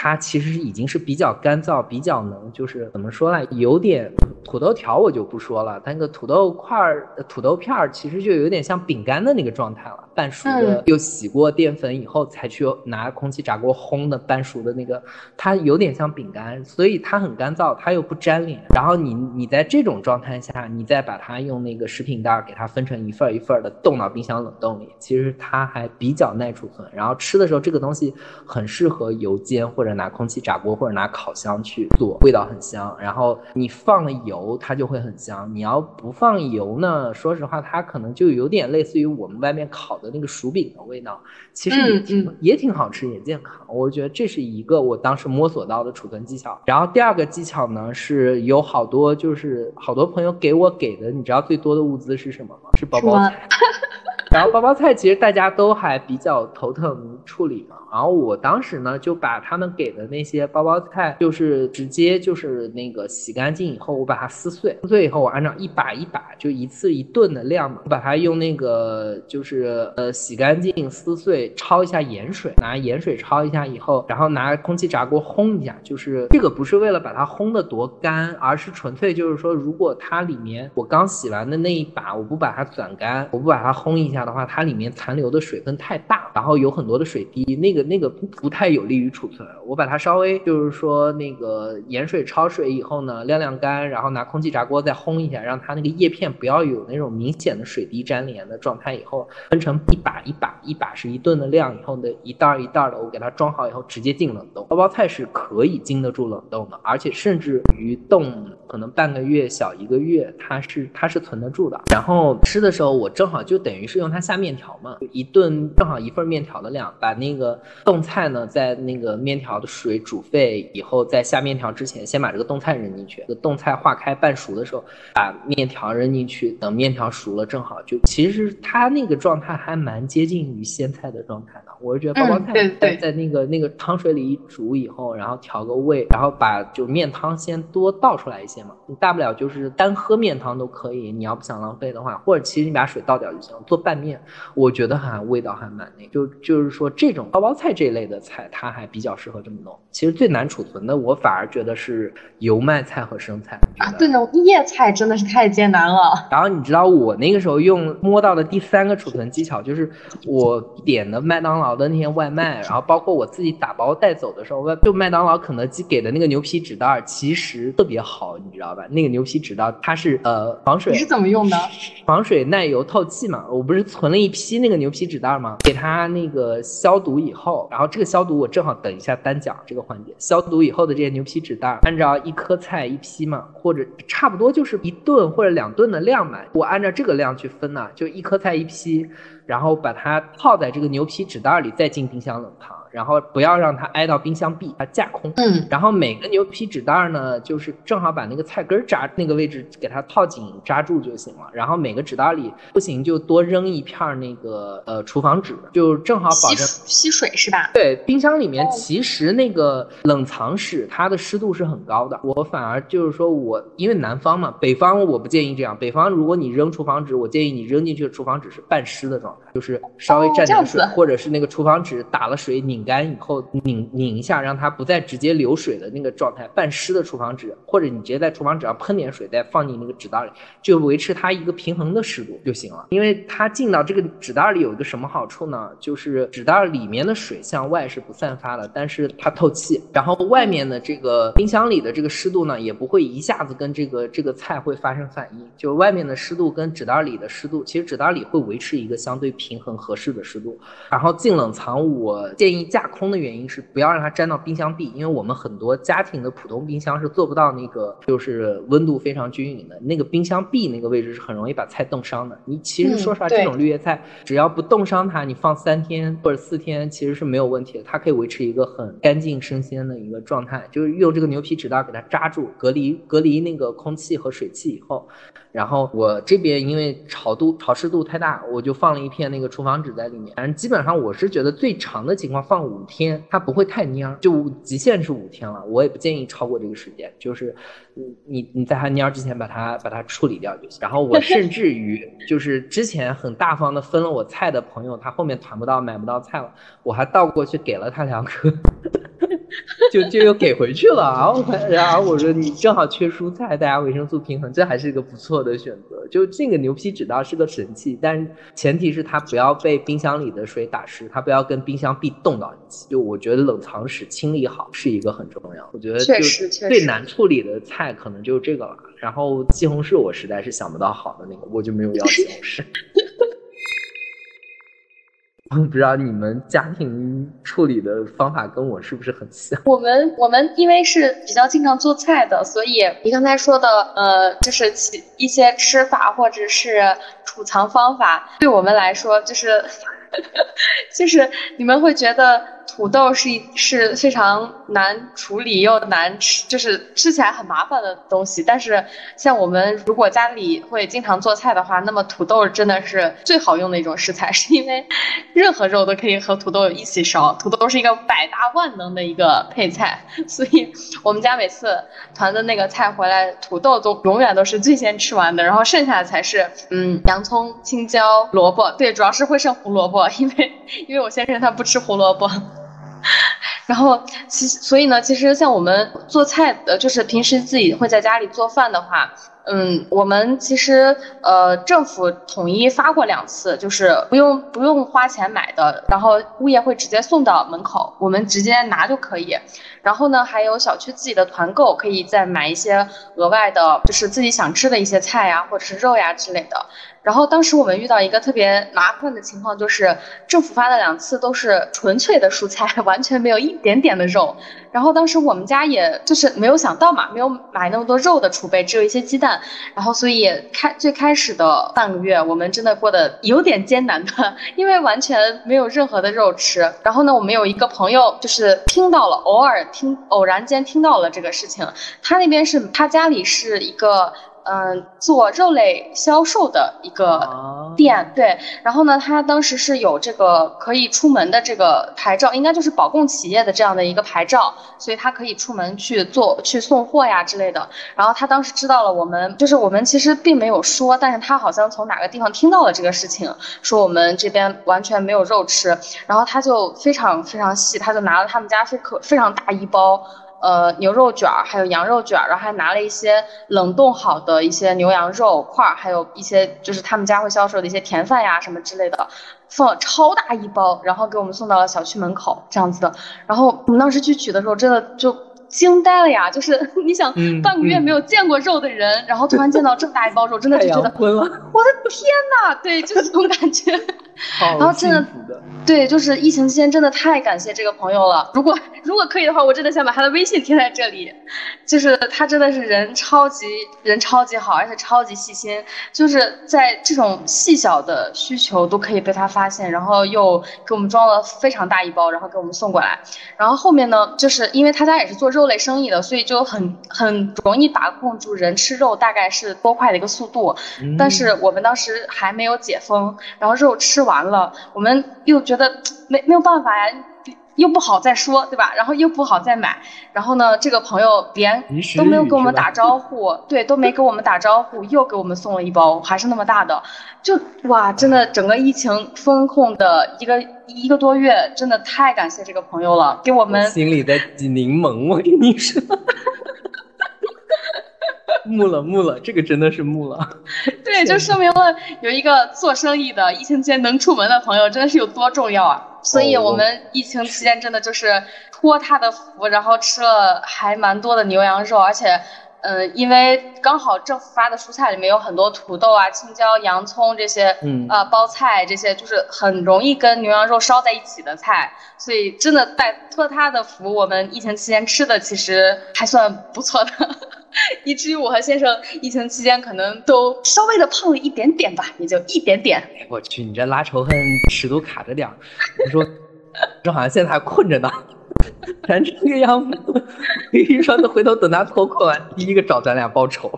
它其实已经是比较干燥，比较能，就是怎么说呢？有点土豆条我就不说了，它那个土豆块儿、土豆片儿其实就有点像饼干的那个状态了，半熟的，又洗过淀粉以后才去拿空气炸锅烘的半熟的那个，它有点像饼干，所以它很干燥，它又不粘脸。然后你你在这种状态下，你再把它用那个食品袋给它分成一份一份的冻到冰箱冷冻里，其实它还比较耐储存。然后吃的时候，这个东西很适合油煎或者。拿空气炸锅或者拿烤箱去做，味道很香。然后你放了油，它就会很香。你要不放油呢？说实话，它可能就有点类似于我们外面烤的那个薯饼的味道。其实也挺也挺好吃，也健康。我觉得这是一个我当时摸索到的储存技巧。然后第二个技巧呢，是有好多就是好多朋友给我给的，你知道最多的物资是什么吗？是包包菜。然后包包菜其实大家都还比较头疼处理嘛。然后我当时呢就把他们给的那些包包菜，就是直接就是那个洗干净以后，我把它撕碎，撕碎以后我按照一把一把就一次一顿的量嘛，把它用那个就是呃洗干净撕碎，焯一下盐水，拿盐水焯一下以后，然后拿空气炸锅烘一下。就是这个不是为了把它烘的多干，而是纯粹就是说，如果它里面我刚洗完的那一把我不把它转干，我不把它烘一下。下的话，它里面残留的水分太大，然后有很多的水滴，那个那个不太有利于储存。我把它稍微就是说那个盐水焯水以后呢，晾晾干，然后拿空气炸锅再烘一下，让它那个叶片不要有那种明显的水滴粘连的状态。以后分成一把一把，一把是一顿的量，以后的一袋一袋的，我给它装好以后直接进冷冻。包包菜是可以经得住冷冻的，而且甚至于冻可能半个月小一个月，它是它是存得住的。然后吃的时候，我正好就等于是用他下面条嘛，一顿正好一份面条的量，把那个冻菜呢，在那个面条的水煮沸以后，在下面条之前，先把这个冻菜扔进去，这个冻菜化开半熟的时候，把面条扔进去，等面条熟了，正好就其实它那个状态还蛮接近于鲜菜的状态。我是觉得包包菜在在那个那个汤水里一煮以后，然后调个味，然后把就面汤先多倒出来一些嘛，你大不了就是单喝面汤都可以，你要不想浪费的话，或者其实你把水倒掉就行了，做拌面，我觉得还味道还蛮那，就就是说这种包包菜这一类的菜，它还比较适合这么弄。其实最难储存的，我反而觉得是油麦菜和生菜啊，对，那种叶菜真的是太艰难了。然后你知道我那个时候用摸到的第三个储存技巧，就是我点的麦当劳的那些外卖，然后包括我自己打包带走的时候，外就麦当劳、肯德基给的那个牛皮纸袋，其实特别好，你知道吧？那个牛皮纸袋它是呃防水，你是怎么用的？防水耐油透气嘛。我不是存了一批那个牛皮纸袋吗？给它那个消毒以后，然后这个消毒我正好等一下单讲这个环节。消毒以后的这些牛皮纸袋，按照一颗菜一批嘛，或者差不多就是一顿或者两顿的量嘛，我按照这个量去分呢，就一颗菜一批，然后把它泡在这个牛皮纸袋里，再进冰箱冷藏。然后不要让它挨到冰箱壁，它架空。嗯，然后每个牛皮纸袋呢，就是正好把那个菜根扎那个位置给它套紧扎住就行了。然后每个纸袋里不行就多扔一片那个呃厨房纸，就正好保证吸水是吧？对，冰箱里面其实那个冷藏室它的湿度是很高的。我反而就是说我因为南方嘛，北方我不建议这样。北方如果你扔厨房纸，我建议你扔进去的厨房纸是半湿的状态，就是稍微沾点水，或者是那个厨房纸打了水拧。拧干以后，拧拧一下，让它不再直接流水的那个状态，半湿的厨房纸，或者你直接在厨房纸上喷点水，再放进那个纸袋里，就维持它一个平衡的湿度就行了。因为它进到这个纸袋里有一个什么好处呢？就是纸袋里面的水向外是不散发的，但是它透气，然后外面的这个冰箱里的这个湿度呢，也不会一下子跟这个这个菜会发生反应。就外面的湿度跟纸袋里的湿度，其实纸袋里会维持一个相对平衡合适的湿度。然后进冷藏，我建议。架空的原因是不要让它粘到冰箱壁，因为我们很多家庭的普通冰箱是做不到那个就是温度非常均匀的，那个冰箱壁那个位置是很容易把菜冻伤的。你其实说实话，这种绿叶菜只要不冻伤它，你放三天或者四天其实是没有问题的，它可以维持一个很干净生鲜的一个状态。就是用这个牛皮纸袋给它扎住，隔离隔离那个空气和水汽以后。然后我这边因为潮度潮湿度太大，我就放了一片那个厨房纸在里面。反正基本上我是觉得最长的情况放五天，它不会太蔫儿，就极限是五天了。我也不建议超过这个时间，就是你你你在它蔫之前把它把它处理掉就行。然后我甚至于就是之前很大方的分了我菜的朋友，他后面团不到买不到菜了，我还倒过去给了他两颗。就就又给回去了，然后然后我说你正好缺蔬菜，大家维生素平衡，这还是一个不错的选择。就这个牛皮纸袋是个神器，但是前提是它不要被冰箱里的水打湿，它不要跟冰箱壁冻到一起。就我觉得冷藏室清理好是一个很重要。我觉得就最难处理的菜可能就是这个了。然后西红柿我实在是想不到好的那个，我就没有要西红柿。我不知道你们家庭处理的方法跟我是不是很像？我们我们因为是比较经常做菜的，所以你刚才说的呃，就是其一些吃法或者是储藏方法，对我们来说就是 就是你们会觉得。土豆是一是非常难处理又难吃，就是吃起来很麻烦的东西。但是像我们如果家里会经常做菜的话，那么土豆真的是最好用的一种食材，是因为任何肉都可以和土豆一起烧，土豆是一个百搭万能的一个配菜。所以我们家每次团的那个菜回来，土豆都永远都是最先吃完的，然后剩下的才是嗯洋葱、青椒、萝卜。对，主要是会剩胡萝卜，因为因为我先生他不吃胡萝卜。然后，其实所以呢，其实像我们做菜的，就是平时自己会在家里做饭的话。嗯，我们其实呃政府统一发过两次，就是不用不用花钱买的，然后物业会直接送到门口，我们直接拿就可以。然后呢，还有小区自己的团购，可以再买一些额外的，就是自己想吃的一些菜呀，或者是肉呀之类的。然后当时我们遇到一个特别麻烦的情况，就是政府发的两次都是纯粹的蔬菜，完全没有一点点的肉。然后当时我们家也就是没有想到嘛，没有买那么多肉的储备，只有一些鸡蛋。然后所以开最开始的半个月，我们真的过得有点艰难的，因为完全没有任何的肉吃。然后呢，我们有一个朋友就是听到了，偶尔听偶然间听到了这个事情，他那边是他家里是一个。嗯，做肉类销售的一个店，对。然后呢，他当时是有这个可以出门的这个牌照，应该就是保供企业的这样的一个牌照，所以他可以出门去做、去送货呀之类的。然后他当时知道了我们，就是我们其实并没有说，但是他好像从哪个地方听到了这个事情，说我们这边完全没有肉吃，然后他就非常非常细，他就拿了他们家非可非常大一包。呃，牛肉卷儿，还有羊肉卷儿，然后还拿了一些冷冻好的一些牛羊肉块儿，还有一些就是他们家会销售的一些甜饭呀什么之类的，放了超大一包，然后给我们送到了小区门口这样子的。然后我们当时去取的时候，真的就惊呆了呀！就是 你想半个月没有见过肉的人，然后突然见到这么大一包肉，真的就觉得 我的天呐，对，就是这种感觉。然后真的。对，就是疫情期间真的太感谢这个朋友了。如果如果可以的话，我真的想把他的微信贴在这里。就是他真的是人超级人超级好，而且超级细心。就是在这种细小的需求都可以被他发现，然后又给我们装了非常大一包，然后给我们送过来。然后后面呢，就是因为他家也是做肉类生意的，所以就很很容易把控住人吃肉大概是多快的一个速度。但是我们当时还没有解封，然后肉吃完了，我们又觉得。得没没有办法呀，又不好再说，对吧？然后又不好再买，然后呢，这个朋友连都没有跟我们打招呼，对，都没跟我们打招呼，又给我们送了一包，还是那么大的，就哇，真的整个疫情封控的一个一个多月，真的太感谢这个朋友了，给我们心里在挤 柠檬，我跟你说。木了木了，这个真的是木了。对，就说明了有一个做生意的疫情期间能出门的朋友，真的是有多重要啊！所以我们疫情期间真的就是托他的福，然后吃了还蛮多的牛羊肉，而且。嗯，因为刚好政府发的蔬菜里面有很多土豆啊、青椒、洋葱这些，嗯，呃，包菜这些就是很容易跟牛羊肉烧在一起的菜，所以真的拜托他的福，我们疫情期间吃的其实还算不错的，以至于我和先生疫情期间可能都稍微的胖了一点点吧，也就一点点。我去，你这拉仇恨尺度卡着点儿，我说，这好像现在还困着呢。咱这个样子，一说回头等他脱困完，第一个找咱俩报仇。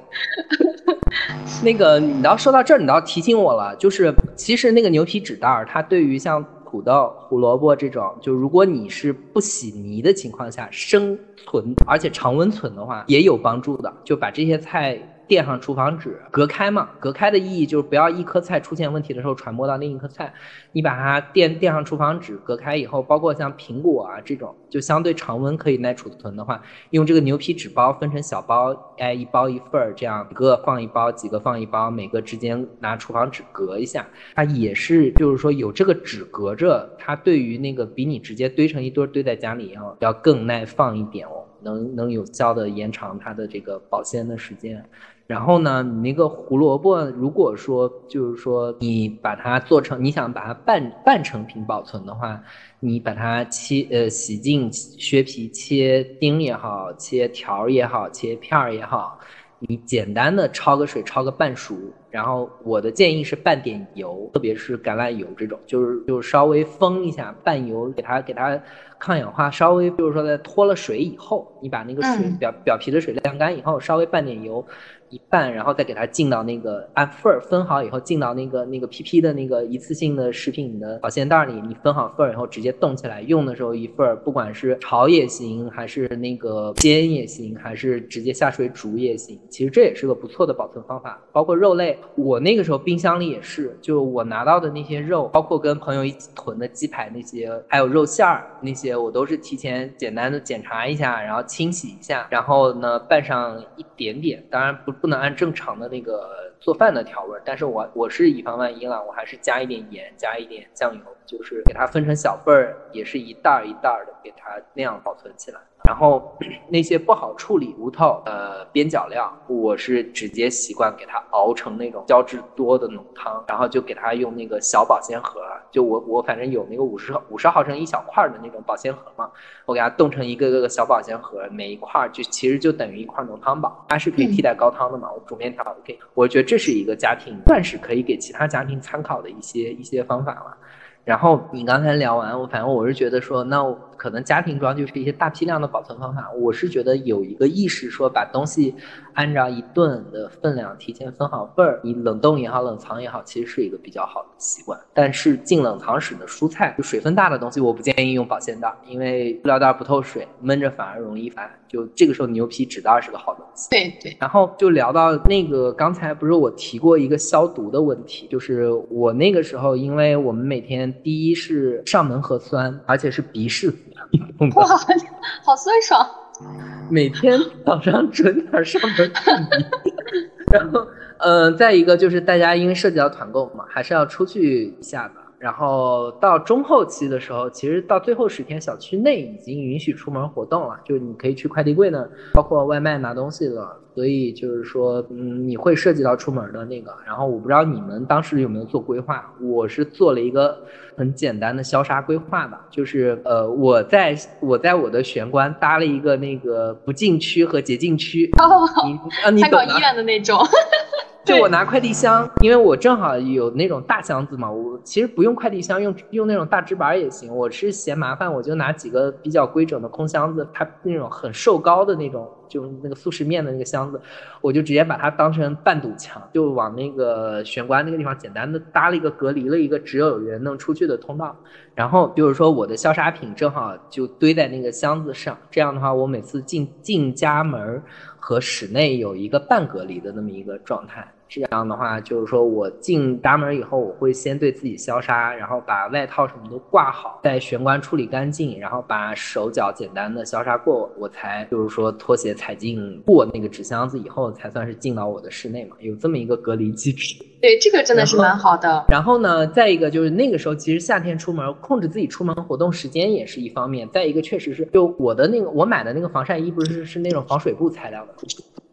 那个，你要说到这儿，你要提醒我了，就是其实那个牛皮纸袋儿，它对于像土豆、胡萝卜这种，就如果你是不洗泥的情况下生存，而且常温存的话，也有帮助的，就把这些菜。垫上厨房纸，隔开嘛？隔开的意义就是不要一颗菜出现问题的时候传播到另一颗菜。你把它垫垫上厨房纸，隔开以后，包括像苹果啊这种，就相对常温可以耐储存的话，用这个牛皮纸包分成小包，哎，一包一份儿，这样一个放一包，几个放一包，每个之间拿厨房纸隔一下，它也是就是说有这个纸隔着，它对于那个比你直接堆成一堆堆在家里要要更耐放一点哦，能能有效的延长它的这个保鲜的时间。然后呢，你那个胡萝卜，如果说就是说你把它做成，你想把它半半成品保存的话，你把它切呃洗净削皮切丁也好，切条也好，切片儿也好，你简单的焯个水焯个半熟，然后我的建议是拌点油，特别是橄榄油这种，就是就稍微封一下，拌油给它给它抗氧化，稍微就是说在脱了水以后，你把那个水表表皮的水晾干以后，稍微拌点油。一半，然后再给它进到那个按份儿分好以后，进到那个那个 PP 的那个一次性的食品的保鲜袋里。你分好份儿以后，直接冻起来用的时候，一份儿不管是炒也行，还是那个煎也行，还是直接下水煮也行。其实这也是个不错的保存方法。包括肉类，我那个时候冰箱里也是，就我拿到的那些肉，包括跟朋友一起囤的鸡排那些，还有肉馅儿那。些，我都是提前简单的检查一下，然后清洗一下，然后呢拌上一点点，当然不不能按正常的那个做饭的调味，但是我我是以防万一了，我还是加一点盐，加一点酱油，就是给它分成小份儿，也是一袋儿一袋儿的给它那样保存起来。然后 那些不好处理骨头呃边角料，我是直接习惯给它熬成那种胶质多的浓汤，然后就给它用那个小保鲜盒，就我我反正有那个五十五十毫升一小块的那种保鲜盒嘛，我给它冻成一个个小保鲜盒，每一块就其实就等于一块浓汤宝，它是可以替代高汤的嘛，我煮面条 OK，我觉得这是一个家庭算是可以给其他家庭参考的一些一些方法了。然后你刚才聊完，我反正我是觉得说，那可能家庭装就是一些大批量的保存方法。我是觉得有一个意识，说把东西按照一顿的分量提前分好份儿，你冷冻也好，冷藏也好，其实是一个比较好的习惯。但是进冷藏室的蔬菜，就水分大的东西，我不建议用保鲜袋，因为塑料袋不透水，闷着反而容易烦。就这个时候，牛皮纸袋是个好东西。对对。然后就聊到那个，刚才不是我提过一个消毒的问题，就是我那个时候，因为我们每天第一是上门核酸，而且是鼻拭子，哇，好酸爽！每天早上准点上门看鼻，然后，嗯，再一个就是大家因为涉及到团购嘛，还是要出去一下的。然后到中后期的时候，其实到最后十天，小区内已经允许出门活动了，就是你可以去快递柜呢，包括外卖拿东西了。所以就是说，嗯，你会涉及到出门的那个。然后我不知道你们当时有没有做规划，我是做了一个很简单的消杀规划的，就是呃，我在我在我的玄关搭了一个那个不进区和洁净区。哦，你啊，你懂医院的那种。就我拿快递箱，因为我正好有那种大箱子嘛，我其实不用快递箱，用用那种大纸板也行。我是嫌麻烦，我就拿几个比较规整的空箱子，它那种很瘦高的那种，就那个速食面的那个箱子，我就直接把它当成半堵墙，就往那个玄关那个地方简单的搭了一个隔离了一个只有人能出去的通道。然后就是说我的消杀品正好就堆在那个箱子上，这样的话我每次进进家门和室内有一个半隔离的那么一个状态。这样的话，就是说我进大门以后，我会先对自己消杀，然后把外套什么都挂好，在玄关处理干净，然后把手脚简单的消杀过，我才就是说拖鞋踩进过那个纸箱子以后，才算是进到我的室内嘛，有这么一个隔离机制。对，这个真的是蛮好的。然后呢，再一个就是那个时候，其实夏天出门控制自己出门活动时间也是一方面，再一个确实是就我的那个我买的那个防晒衣不是是那种防水布材料的。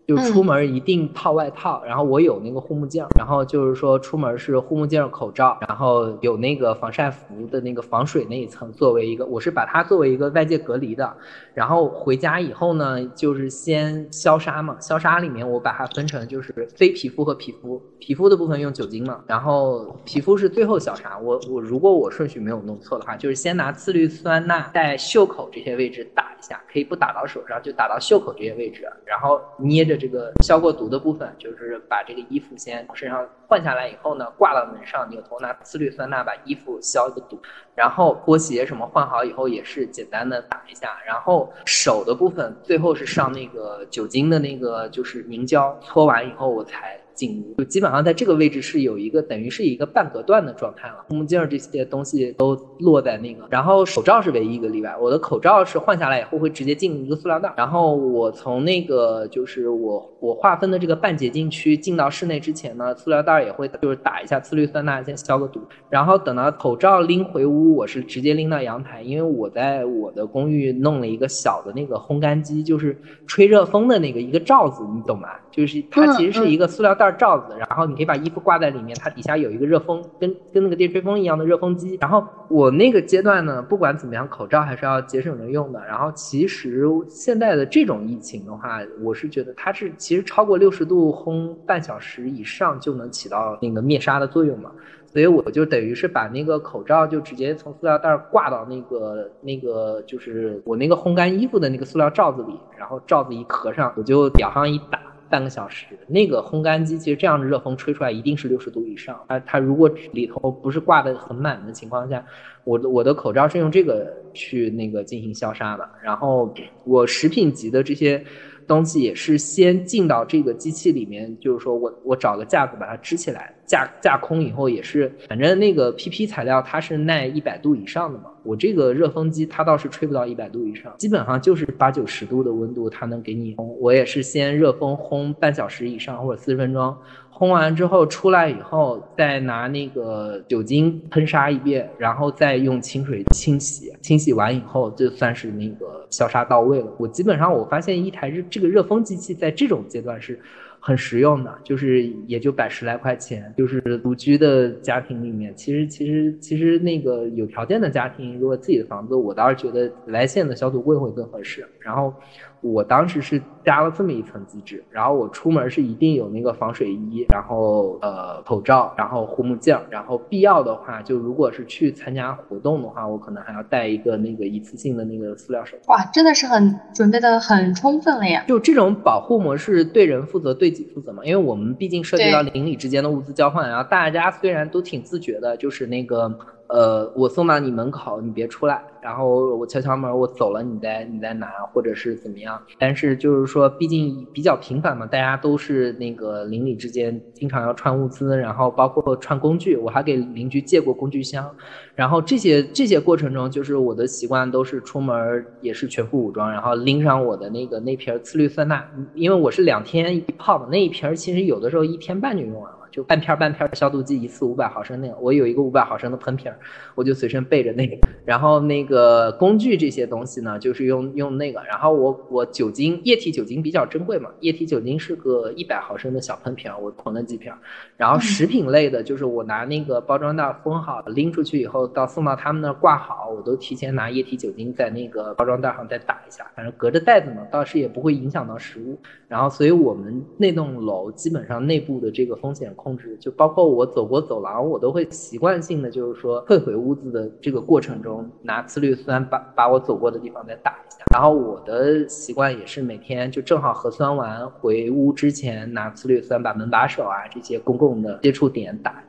就出门一定套外套，然后我有那个护目镜，然后就是说出门是护目镜、口罩，然后有那个防晒服的那个防水那一层作为一个，我是把它作为一个外界隔离的。然后回家以后呢，就是先消杀嘛，消杀里面我把它分成就是非皮肤和皮肤，皮肤的部分用酒精嘛，然后皮肤是最后消杀。我我如果我顺序没有弄错的话，就是先拿次氯酸钠在袖口这些位置打一下，可以不打到手上，就打到袖口这些位置，然后捏着。这个消过毒的部分，就是把这个衣服先身上换下来以后呢，挂到门上，扭头拿次氯酸钠把衣服消个毒，然后拖鞋什么换好以后也是简单的打一下，然后手的部分最后是上那个酒精的那个就是凝胶，搓完以后我才。进屋就基本上在这个位置是有一个等于是一个半隔断的状态了，护目镜这些东西都落在那个，然后口罩是唯一一个例外，我的口罩是换下来以后会直接进一个塑料袋，然后我从那个就是我我划分的这个半洁净区进到室内之前呢，塑料袋也会就是打一下次氯酸钠先消个毒，然后等到口罩拎回屋，我是直接拎到阳台，因为我在我的公寓弄了一个小的那个烘干机，就是吹热风的那个一个罩子，你懂吗？就是它其实是一个塑料袋。罩子，然后你可以把衣服挂在里面，它底下有一个热风，跟跟那个电吹风一样的热风机。然后我那个阶段呢，不管怎么样，口罩还是要节省着用的。然后其实现在的这种疫情的话，我是觉得它是其实超过六十度烘半小时以上就能起到那个灭杀的作用嘛。所以我就等于是把那个口罩就直接从塑料袋挂到那个那个就是我那个烘干衣服的那个塑料罩子里，然后罩子一合上，我就表上一打。半个小时，那个烘干机其实这样的热风吹出来一定是六十度以上。它它如果里头不是挂的很满的情况下，我的我的口罩是用这个去那个进行消杀的。然后我食品级的这些东西也是先进到这个机器里面，就是说我我找个架子把它支起来，架架空以后也是，反正那个 PP 材料它是耐一百度以上的嘛。我这个热风机它倒是吹不到一百度以上，基本上就是八九十度的温度它能给你烘。我也是先热风烘半小时以上或者四十分钟。烘完之后出来以后，再拿那个酒精喷砂一遍，然后再用清水清洗。清洗完以后，就算是那个消杀到位了。我基本上我发现一台热这个热风机器在这种阶段是。很实用的，就是也就百十来块钱，就是独居的家庭里面，其实其实其实那个有条件的家庭，如果自己的房子，我倒是觉得来县的消毒柜会更合适。然后。我当时是加了这么一层机制，然后我出门是一定有那个防水衣，然后呃口罩，然后护目镜，然后必要的话，就如果是去参加活动的话，我可能还要带一个那个一次性的那个塑料手套。哇，真的是很准备的很充分了呀！就这种保护模式，对人负责，对己负责嘛，因为我们毕竟涉及到邻里之间的物资交换，然后大家虽然都挺自觉的，就是那个。呃，我送到你门口，你别出来。然后我敲敲门，我走了，你再你再拿，或者是怎么样。但是就是说，毕竟比较频繁嘛，大家都是那个邻里之间经常要串物资，然后包括串工具，我还给邻居借过工具箱。然后这些这些过程中，就是我的习惯都是出门也是全副武装，然后拎上我的那个那瓶次氯酸钠，因为我是两天一泡嘛，那一瓶其实有的时候一天半就用完了。就半片半片的消毒剂，一次五百毫升那个，我有一个五百毫升的喷瓶，我就随身备着那个。然后那个工具这些东西呢，就是用用那个。然后我我酒精液体酒精比较珍贵嘛，液体酒精是个一百毫升的小喷瓶，我囤了几瓶。然后食品类的，就是我拿那个包装袋封好，拎出去以后到送到他们那儿挂好，我都提前拿液体酒精在那个包装袋上再打一下，反正隔着袋子嘛，倒是也不会影响到食物。然后所以我们那栋楼基本上内部的这个风险控。制就包括我走过走廊，我都会习惯性的就是说退回屋子的这个过程中，拿次氯酸把把我走过的地方再打一下。然后我的习惯也是每天就正好核酸完回屋之前拿次氯酸把门把手啊这些公共的接触点打。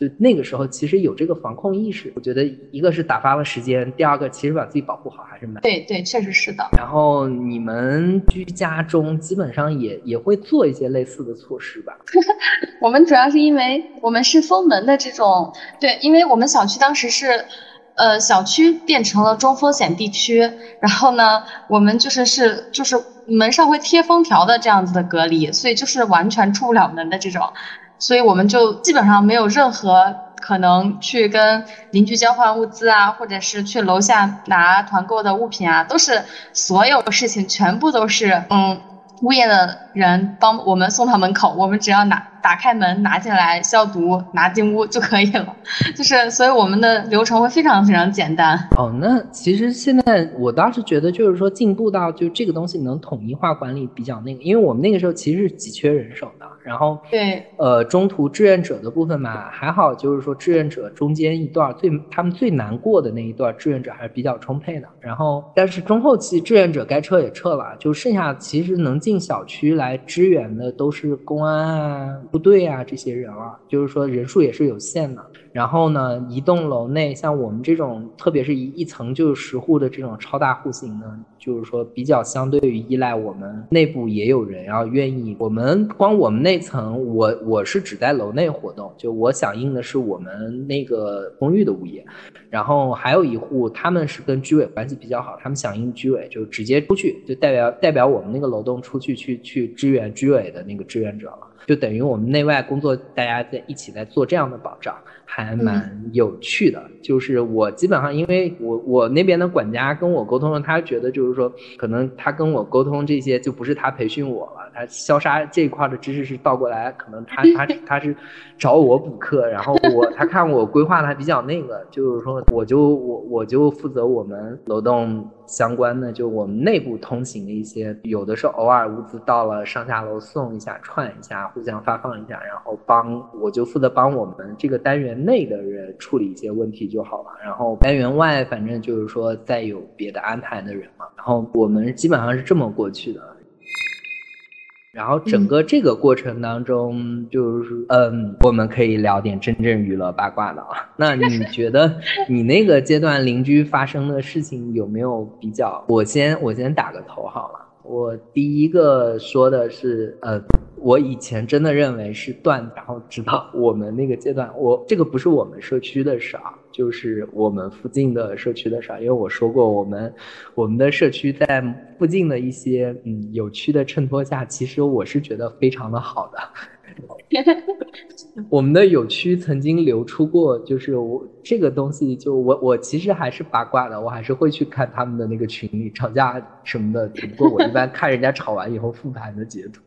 就那个时候，其实有这个防控意识，我觉得一个是打发了时间，第二个其实把自己保护好还是蛮对对，确实是的。然后你们居家中基本上也也会做一些类似的措施吧？我们主要是因为我们是封门的这种，对，因为我们小区当时是，呃，小区变成了中风险地区，然后呢，我们就是是就是门上会贴封条的这样子的隔离，所以就是完全出不了门的这种。所以我们就基本上没有任何可能去跟邻居交换物资啊，或者是去楼下拿团购的物品啊，都是所有事情全部都是嗯。物业的人帮我们送到门口，我们只要拿打开门拿进来消毒拿进屋就可以了，就是所以我们的流程会非常非常简单。哦，那其实现在我倒是觉得就是说进步到就这个东西能统一化管理比较那个，因为我们那个时候其实是急缺人手的，然后对呃中途志愿者的部分嘛还好，就是说志愿者中间一段最他们最难过的那一段志愿者还是比较充沛的，然后但是中后期志愿者该撤也撤了，就剩下其实能进。进小区来支援的都是公安啊、部队啊这些人了，就是说人数也是有限的。然后呢，一栋楼内像我们这种，特别是一一层就十户的这种超大户型呢，就是说比较相对于依赖我们内部也有人要愿意。我们光我们那层，我我是只在楼内活动，就我响应的是我们那个公寓的物业。然后还有一户，他们是跟居委关系比较好，他们响应居委就直接出去，就代表代表我们那个楼栋出。去去去支援居委的那个志愿者了，就等于我们内外工作大家在一起在做这样的保障，还蛮有趣的。就是我基本上，因为我我那边的管家跟我沟通了，他觉得就是说，可能他跟我沟通这些就不是他培训我了，他消杀这一块的知识是倒过来，可能他 他他是找我补课，然后我他看我规划的还比较那个，就是说我就我我就负责我们楼栋。相关的就我们内部通行的一些，有的是偶尔物资到了上下楼送一下串一下，互相发放一下，然后帮我就负责帮我们这个单元内的人处理一些问题就好了。然后单元外反正就是说再有别的安排的人嘛，然后我们基本上是这么过去的。然后整个这个过程当中，就是嗯，我们可以聊点真正娱乐八卦的啊。那你 觉得你那个阶段邻居发生的事情有没有比较？我先我先打个头好了。我第一个说的是，呃，我以前真的认为是断，然后直到我们那个阶段，我这个不是我们社区的事啊，就是我们附近的社区的事儿，因为我说过，我们我们的社区在附近的一些嗯有趣的衬托下，其实我是觉得非常的好的。我们的有区曾经流出过，就是我这个东西，就我我其实还是八卦的，我还是会去看他们的那个群里吵架什么的。只不过我一般看人家吵完以后复盘的截图。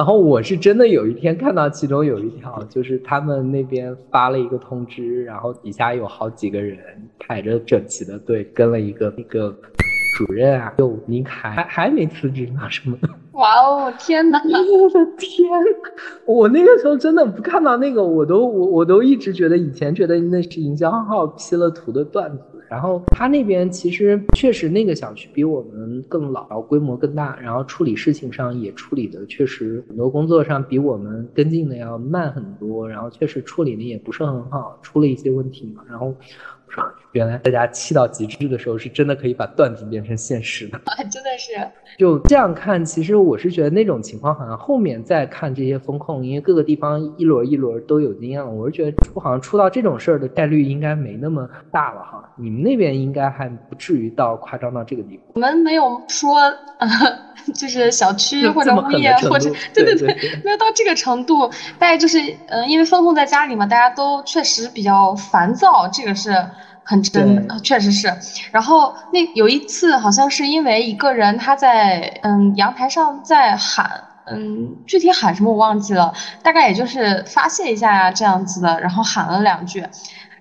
然后我是真的有一天看到其中有一条，就是他们那边发了一个通知，然后底下有好几个人排着整齐的队跟了一个那个主任啊，就您还还还没辞职呢什么的。哇哦，天哪！我的天，我那个时候真的不看到那个，我都我我都一直觉得以前觉得那是营销号 P 了图的段子。然后他那边其实确实那个小区比我们更老，然后规模更大，然后处理事情上也处理的确实很多工作上比我们跟进的要慢很多，然后确实处理的也不是很好，出了一些问题嘛。然后原来大家气到极致的时候，是真的可以把段子变成现实的，啊真的是。就这样看，其实我是觉得那种情况好像后面再看这些风控，因为各个地方一轮一轮都有经验了，我是觉得出好像出到这种事儿的概率应该没那么大了哈。你们那边应该还不至于到夸张到这个地步。我们没有说，呃，就是小区或者物业或者对对对，没 有到这个程度。大概就是，嗯，因为风控在家里嘛，大家都确实比较烦躁，这个是。很真，确实是。然后那有一次，好像是因为一个人他在嗯阳台上在喊，嗯具体喊什么我忘记了，大概也就是发泄一下呀这样子的，然后喊了两句。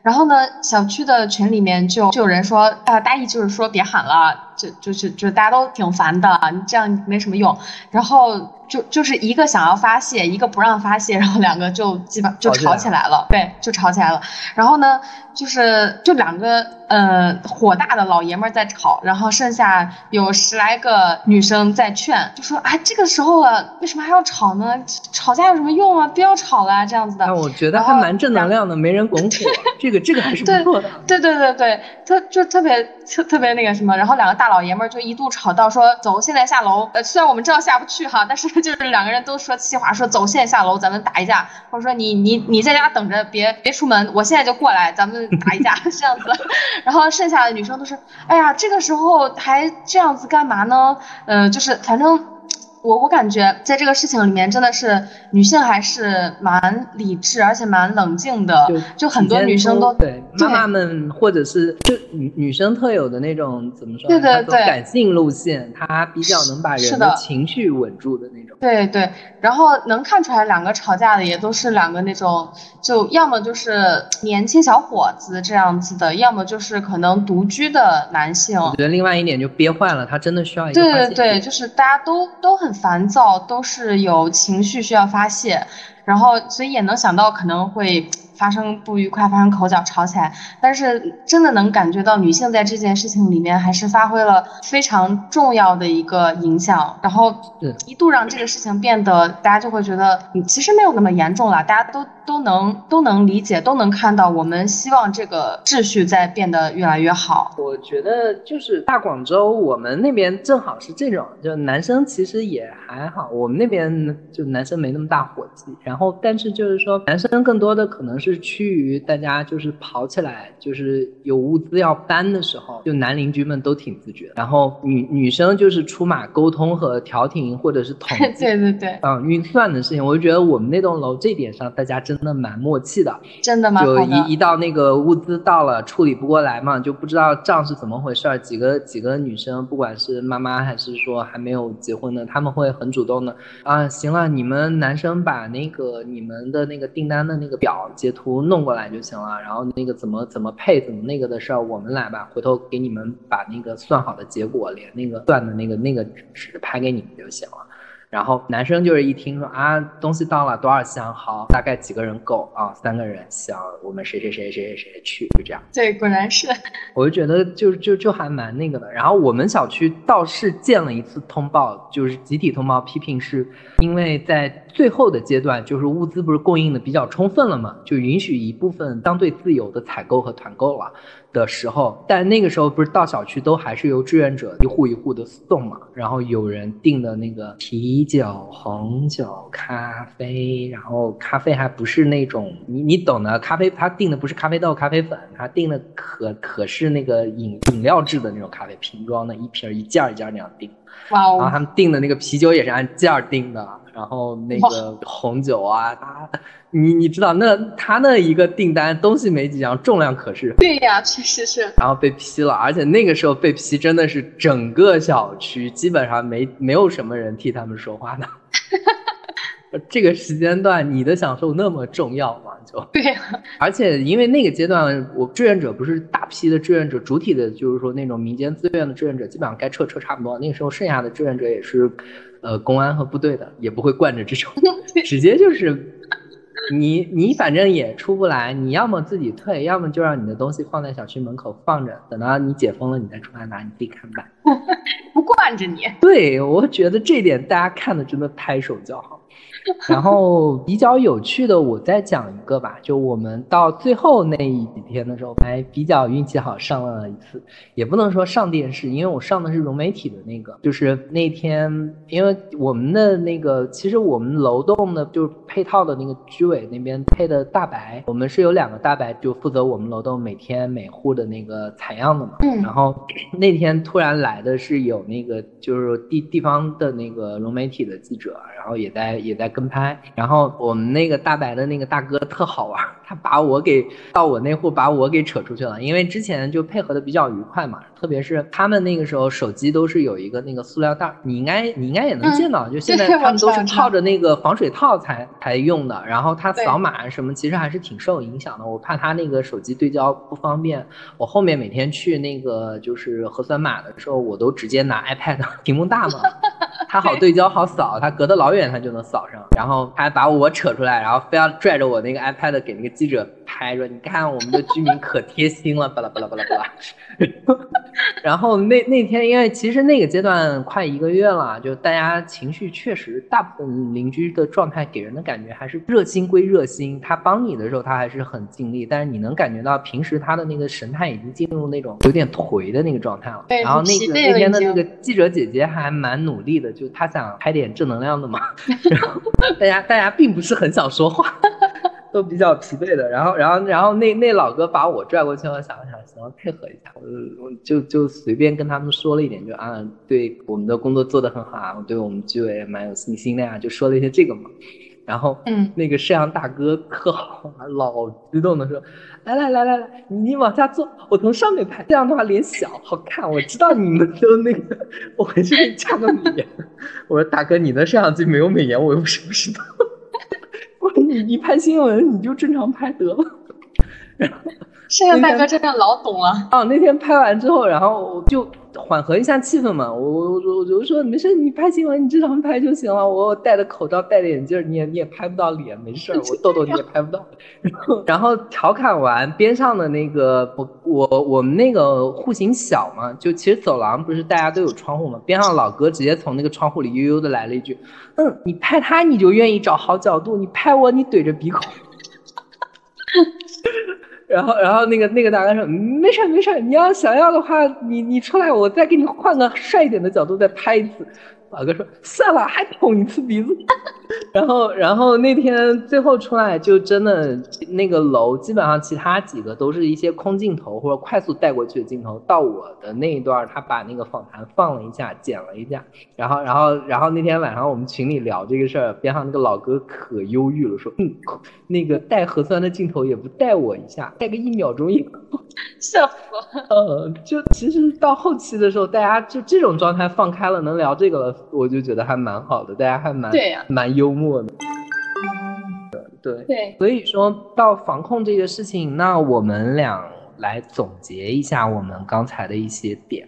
然后呢，小区的群里面就就有人说，啊大意就是说别喊了，就就是就大家都挺烦的，你这样没什么用。然后。就就是一个想要发泄，一个不让发泄，然后两个就基本就吵起来了，对，就吵起来了。然后呢，就是就两个呃火大的老爷们在吵，然后剩下有十来个女生在劝，就说啊这个时候了，为什么还要吵呢？吵架有什么用啊？不要吵了，这样子的。我觉得还蛮正能量的，没人拱火，这个这个还是不错的。对对对对，特就特别特特别那个什么，然后两个大老爷们就一度吵到说走，现在下楼。呃，虽然我们知道下不去哈，但是。就是两个人都说气话，说走，现在下楼，咱们打一架。或者说你你你在家等着，别别出门，我现在就过来，咱们打一架，这样子。然后剩下的女生都是，哎呀，这个时候还这样子干嘛呢？嗯，就是反正。我我感觉在这个事情里面，真的是女性还是蛮理智，而且蛮冷静的。就就很多女生都对妈妈们，或者是就女女生特有的那种怎么说？对对对，感性路线，她比较能把人的情绪稳住的那种。对对，然后能看出来两个吵架的也都是两个那种，就要么就是年轻小伙子这样子的，要么就是可能独居的男性。我觉得另外一点就憋坏了，他真的需要一个对对对，就是大家都都很。烦躁都是有情绪需要发泄，然后所以也能想到可能会。发生不愉快，发生口角，吵起来，但是真的能感觉到女性在这件事情里面还是发挥了非常重要的一个影响，然后一度让这个事情变得大家就会觉得其实没有那么严重了，大家都都能都能理解，都能看到我们希望这个秩序在变得越来越好。我觉得就是大广州，我们那边正好是这种，就男生其实也还好，我们那边就男生没那么大火气，然后但是就是说男生更多的可能是。趋于大家就是跑起来，就是有物资要搬的时候，就男邻居们都挺自觉。然后女女生就是出马沟通和调停，或者是统计，对对对，嗯，运算的事情，我就觉得我们那栋楼这点上大家真的蛮默契的，真的吗？就一一到那个物资到了，处理不过来嘛，就不知道账是怎么回事儿。几个几个女生，不管是妈妈还是说还没有结婚的，他们会很主动的啊，行了，你们男生把那个你们的那个订单的那个表截图。图弄过来就行了，然后那个怎么怎么配怎么那个的事儿我们来吧，回头给你们把那个算好的结果连那个算的那个那个纸拍给你们就行了。然后男生就是一听说啊，东西到了多少箱，好，大概几个人够啊？三个人行，我们谁谁谁谁谁谁去，就这样。对，果然是。我就觉得就就就还蛮那个的。然后我们小区倒是建了一次通报，就是集体通报批评，是因为在最后的阶段，就是物资不是供应的比较充分了嘛，就允许一部分相对自由的采购和团购了。的时候，但那个时候不是到小区都还是由志愿者一户一户的送嘛，然后有人订的那个啤酒、红酒、咖啡，然后咖啡还不是那种你你懂的，咖啡他订的不是咖啡豆、咖啡粉，他订的可可是那个饮饮料制的那种咖啡，瓶装的，一瓶一件一件那样订。哇哦！然后他们订的那个啤酒也是按件儿订的，然后那个红酒啊，他你你知道那他那一个订单东西没几样，重量可是。对呀，确实是。然后被批了，而且那个时候被批真的是整个小区基本上没没有什么人替他们说话的。这个时间段你的享受那么重要吗？就对呀。而且因为那个阶段，我志愿者不是大批的志愿者，主体的就是说那种民间自愿的志愿者，基本上该撤撤差不多。那个时候剩下的志愿者也是，呃，公安和部队的，也不会惯着这种，直接就是你你反正也出不来，你要么自己退，要么就让你的东西放在小区门口放着，等到你解封了你再出来拿，你自己看办。不惯着你。对，我觉得这点大家看的真的拍手叫好。然后比较有趣的，我再讲一个吧。就我们到最后那一几天的时候，还比较运气好，上了一次，也不能说上电视，因为我上的是融媒体的那个。就是那天，因为我们的那个，其实我们楼栋的，就是配套的那个居委那边配的大白，我们是有两个大白，就负责我们楼栋每天每户的那个采样的嘛。嗯。然后 那天突然来的是有那个，就是地地方的那个融媒体的记者，然后也在也在。跟拍，然后我们那个大白的那个大哥特好玩，他把我给到我那户把我给扯出去了，因为之前就配合的比较愉快嘛，特别是他们那个时候手机都是有一个那个塑料袋，你应该你应该也能见到，就现在 他们都是套着那个防水套才才用的，然后他扫码什么其实还是挺受影响的，我怕他那个手机对焦不方便，我后面每天去那个就是核酸码的时候，我都直接拿 iPad，屏幕大嘛，他好对焦好扫，他隔得老远他就能扫上。然后还把我扯出来，然后非要拽着我那个 iPad 给那个记者拍，说你看我们的居民可贴心了，巴拉巴拉巴拉巴拉。然后那那天，因为其实那个阶段快一个月了，就大家情绪确实，大部分邻居的状态给人的感觉还是热心归热心，他帮你的时候他还是很尽力，但是你能感觉到平时他的那个神态已经进入那种有点颓的那个状态了。然后那个那天的那个记者姐姐还蛮努力的，就她想拍点正能量的嘛。然后大家大家并不是很想说话。都比较疲惫的，然后，然后，然后那那老哥把我拽过去，我想了想，行，配合一下，我我就就随便跟他们说了一点，就啊，对我们的工作做得很好啊，我对我们居委蛮有信心的呀，就说了一些这个嘛。然后，嗯，那个摄像大哥可好，老激动的说，来来来来来，你你往下坐，我从上面拍，这样的话脸小好看。我知道你们都那个，我回去给你加个美颜。我说大哥，你的摄像机没有美颜，我又不是不知道。你你拍新闻你就正常拍得了，然 后摄像大哥真的老懂了。哦，那天拍完之后，然后我就缓和一下气氛嘛。我我我我就说没事，你拍新闻你正常拍就行了。我戴着口罩戴着眼镜，你也你也拍不到脸，没事，我痘痘你也拍不到。然后然后调侃完，边上的那个我我我们那个户型小嘛，就其实走廊不是大家都有窗户嘛，边上老哥直接从那个窗户里悠悠的来了一句。嗯，你拍他你就愿意找好角度，你拍我你怼着鼻孔。然后，然后那个那个大哥说，没事没事，你要想要的话，你你出来，我再给你换个帅一点的角度再拍一次。老哥说算了，还捅一次鼻子。然后，然后那天最后出来就真的那个楼，基本上其他几个都是一些空镜头或者快速带过去的镜头。到我的那一段，他把那个访谈放了一下，剪了一下。然后，然后，然后那天晚上我们群里聊这个事儿，边上那个老哥可忧郁了，说嗯，那个带核酸的镜头也不带我一下，带个一秒钟也。笑死了。呃，就其实到后期的时候，大家就这种状态放开了，能聊这个了，我就觉得还蛮好的，大家还蛮对呀，蛮幽默的。对对，所以说到防控这个事情，那我们俩来总结一下我们刚才的一些点。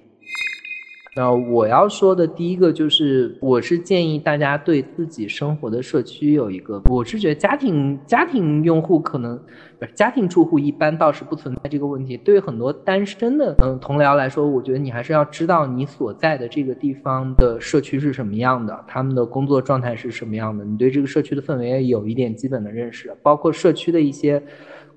那我要说的第一个就是，我是建议大家对自己生活的社区有一个，我是觉得家庭家庭用户可能不是。家庭住户一般倒是不存在这个问题。对于很多单身的嗯同僚来说，我觉得你还是要知道你所在的这个地方的社区是什么样的，他们的工作状态是什么样的，你对这个社区的氛围有一点基本的认识，包括社区的一些。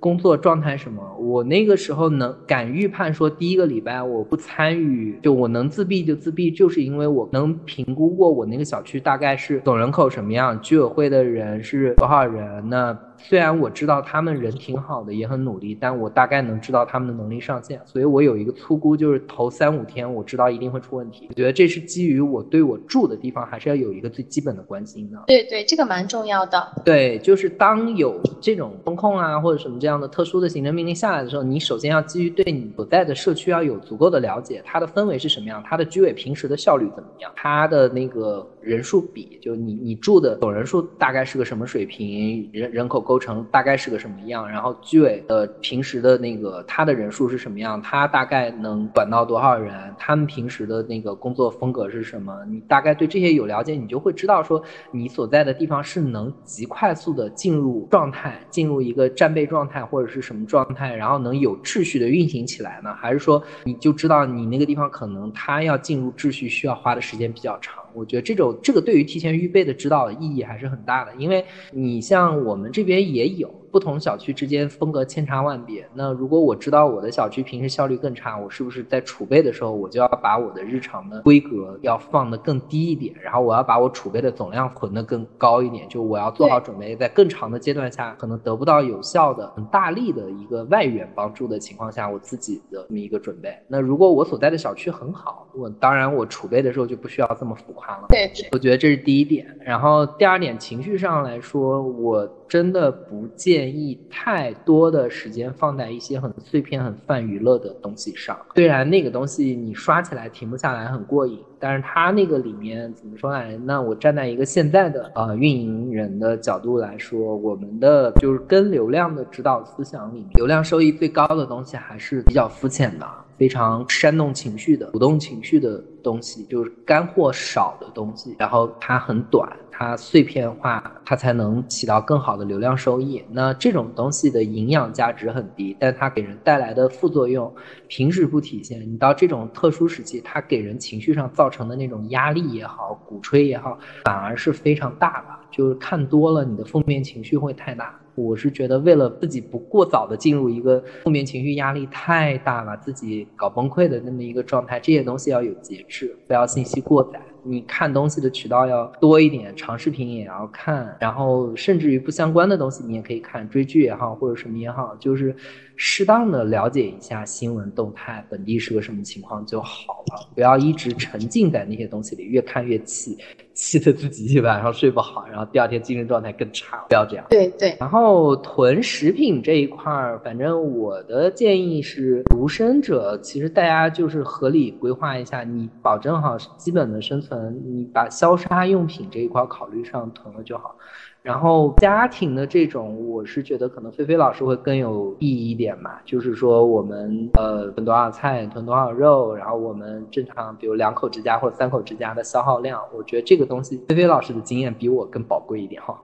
工作状态什么？我那个时候能敢预判说，第一个礼拜我不参与，就我能自闭就自闭，就是因为我能评估过我那个小区大概是总人口什么样，居委会的人是多少人，那。虽然我知道他们人挺好的，也很努力，但我大概能知道他们的能力上限，所以我有一个粗估，就是头三五天我知道一定会出问题。我觉得这是基于我对我住的地方还是要有一个最基本的关心的。对对，这个蛮重要的。对，就是当有这种风控啊或者什么这样的特殊的行政命令下来的时候，你首先要基于对你所在的社区要有足够的了解，它的氛围是什么样，它的居委平时的效率怎么样，它的那个人数比，就你你住的总人数大概是个什么水平，人人口构。成大概是个什么样？然后居委的平时的那个他的人数是什么样？他大概能管到多少人？他们平时的那个工作风格是什么？你大概对这些有了解，你就会知道说你所在的地方是能极快速的进入状态，进入一个战备状态或者是什么状态，然后能有秩序的运行起来呢？还是说你就知道你那个地方可能他要进入秩序需要花的时间比较长？我觉得这种这个对于提前预备的指导意义还是很大的，因为你像我们这边也有。不同小区之间风格千差万别。那如果我知道我的小区平时效率更差，我是不是在储备的时候，我就要把我的日常的规格要放得更低一点，然后我要把我储备的总量囤得更高一点？就我要做好准备，在更长的阶段下，可能得不到有效的、很大力的一个外援帮助的情况下，我自己的这么一个准备。那如果我所在的小区很好，我当然我储备的时候就不需要这么浮夸了。对，我觉得这是第一点。然后第二点，情绪上来说，我。真的不建议太多的时间放在一些很碎片、很泛娱乐的东西上。虽然那个东西你刷起来停不下来，很过瘾，但是它那个里面怎么说呢？那我站在一个现在的呃运营人的角度来说，我们的就是跟流量的指导思想里面，流量收益最高的东西还是比较肤浅的。非常煽动情绪的、鼓动情绪的东西，就是干货少的东西，然后它很短，它碎片化，它才能起到更好的流量收益。那这种东西的营养价值很低，但它给人带来的副作用，平时不体现，你到这种特殊时期，它给人情绪上造成成的那种压力也好，鼓吹也好，反而是非常大的。就是看多了，你的负面情绪会太大。我是觉得，为了自己不过早的进入一个负面情绪压力太大了，自己搞崩溃的那么一个状态，这些东西要有节制，不要信息过载。你看东西的渠道要多一点，长视频也要看，然后甚至于不相关的东西你也可以看，追剧也好或者什么也好，就是适当的了解一下新闻动态，本地是个什么情况就好了，不要一直沉浸在那些东西里，越看越气，气得自己一晚上睡不好，然后第二天精神状态更差，不要这样。对对。然后囤食品这一块儿，反正我的建议是，独生者其实大家就是合理规划一下，你保证好基本的生存。嗯，你把消杀用品这一块考虑上囤了就好，然后家庭的这种，我是觉得可能菲菲老师会更有意义一点嘛，就是说我们呃囤多少菜，囤多少肉，然后我们正常比如两口之家或者三口之家的消耗量，我觉得这个东西菲菲老师的经验比我更宝贵一点哈。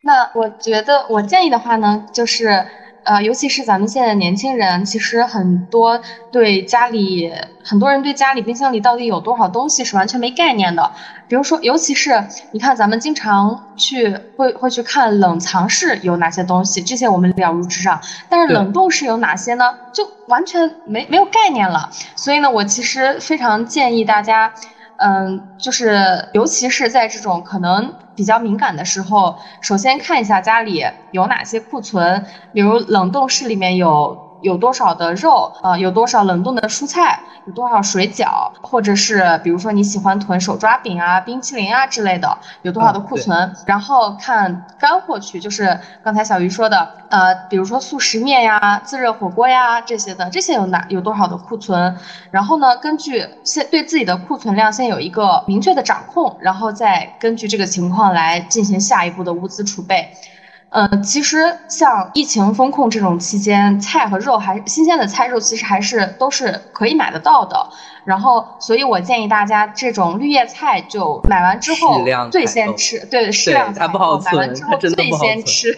那我觉得我建议的话呢，就是。呃，尤其是咱们现在年轻人，其实很多对家里，很多人对家里冰箱里到底有多少东西是完全没概念的。比如说，尤其是你看，咱们经常去会会去看冷藏室有哪些东西，这些我们了如指掌。但是冷冻室有哪些呢？就完全没没有概念了。所以呢，我其实非常建议大家。嗯，就是尤其是在这种可能比较敏感的时候，首先看一下家里有哪些库存，比如冷冻室里面有。有多少的肉啊？有多少冷冻的蔬菜？有多少水饺？或者是比如说你喜欢囤手抓饼啊、冰淇淋啊之类的，有多少的库存？然后看干货区，就是刚才小鱼说的，呃，比如说速食面呀、自热火锅呀这些的，这些有哪有多少的库存？然后呢，根据先对自己的库存量先有一个明确的掌控，然后再根据这个情况来进行下一步的物资储备。呃，其实像疫情风控这种期间，菜和肉还新鲜的菜肉，其实还是都是可以买得到的。然后，所以我建议大家这种绿叶菜就买完之后最先吃，对适量采购，买完之后最先吃。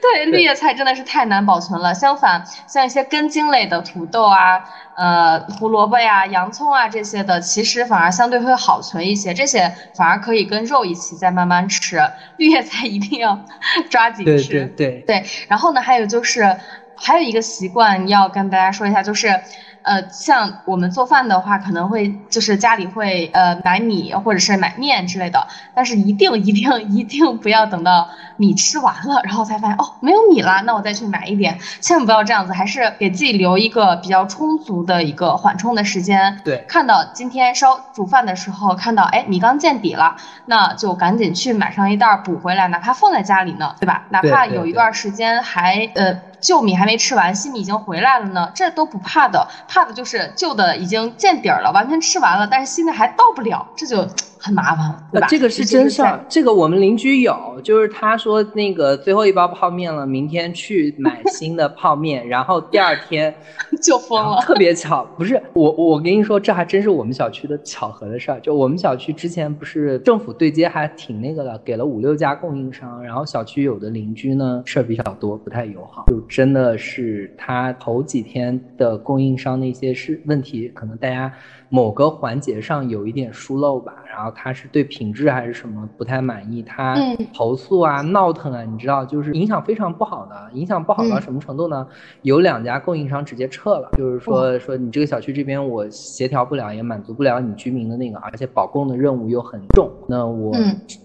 对，绿叶菜真的是太难保存了。相反，像一些根茎类的土豆啊。呃，胡萝卜呀、洋葱啊这些的，其实反而相对会好存一些。这些反而可以跟肉一起再慢慢吃。绿叶菜一定要 抓紧吃。对对对对。然后呢，还有就是，还有一个习惯要跟大家说一下，就是。呃，像我们做饭的话，可能会就是家里会呃买米或者是买面之类的，但是一定一定一定不要等到米吃完了，然后才发现哦没有米了，那我再去买一点，千万不要这样子，还是给自己留一个比较充足的一个缓冲的时间。对，看到今天烧煮饭的时候看到哎米缸见底了，那就赶紧去买上一袋补回来，哪怕放在家里呢，对吧？哪怕有一段时间还呃。旧米还没吃完，新米已经回来了呢，这都不怕的，怕的就是旧的已经见底儿了，完全吃完了，但是新的还到不了，这就。很麻烦，对吧？这个是真事儿，这个我们邻居有，就是他说那个最后一包泡面了，明天去买新的泡面，然后第二天 就疯了，特别巧，不是我，我跟你说，这还真是我们小区的巧合的事儿。就我们小区之前不是政府对接还挺那个的，给了五六家供应商，然后小区有的邻居呢事儿比较多，不太友好，就真的是他头几天的供应商那些是问题，可能大家。某个环节上有一点疏漏吧，然后他是对品质还是什么不太满意，他投诉啊、闹腾啊，你知道，就是影响非常不好的，影响不好到什么程度呢？有两家供应商直接撤了，就是说说你这个小区这边我协调不了，也满足不了你居民的那个，而且保供的任务又很重，那我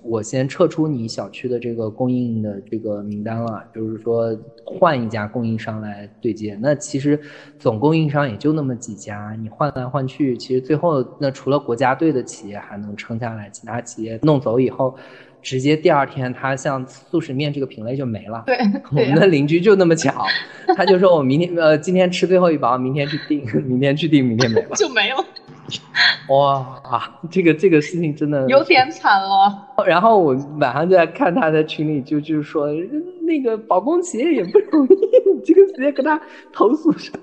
我先撤出你小区的这个供应的这个名单了，就是说换一家供应商来对接。那其实总供应商也就那么几家，你换来换去。其实最后，那除了国家队的企业还能撑下来，其他企业弄走以后，直接第二天，他像速食面这个品类就没了。对，我们的邻居就那么巧，他就说我明天呃今天吃最后一包，明天去订，明天去订，明天没了，就没了。哇，这个这个事情真的有点惨了。然后我晚上就在看他在群里，就就是说那个保供企业也不容易，你这个直接跟他投诉上。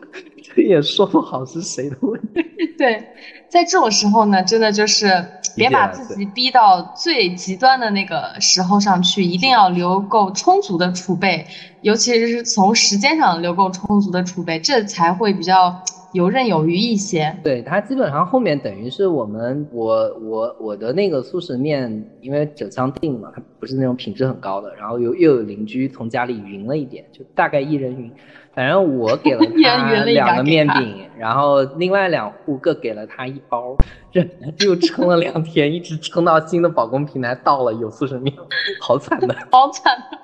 这也说不好是谁的问题。对，在这种时候呢，真的就是别把自己逼到最极端的那个时候上去，一定要留够充足的储备，尤其是从时间上留够充足的储备，这才会比较游刃有余一些。对，它基本上后面等于是我们我我我的那个速食面，因为整箱订嘛，它不是那种品质很高的，然后又又有邻居从家里匀了一点，就大概一人匀。反正我给了 他两个面饼，然后另外两户各给了他一包，这又撑了两天，一直撑到新的保供平台到了有速食面，好惨的，好惨的。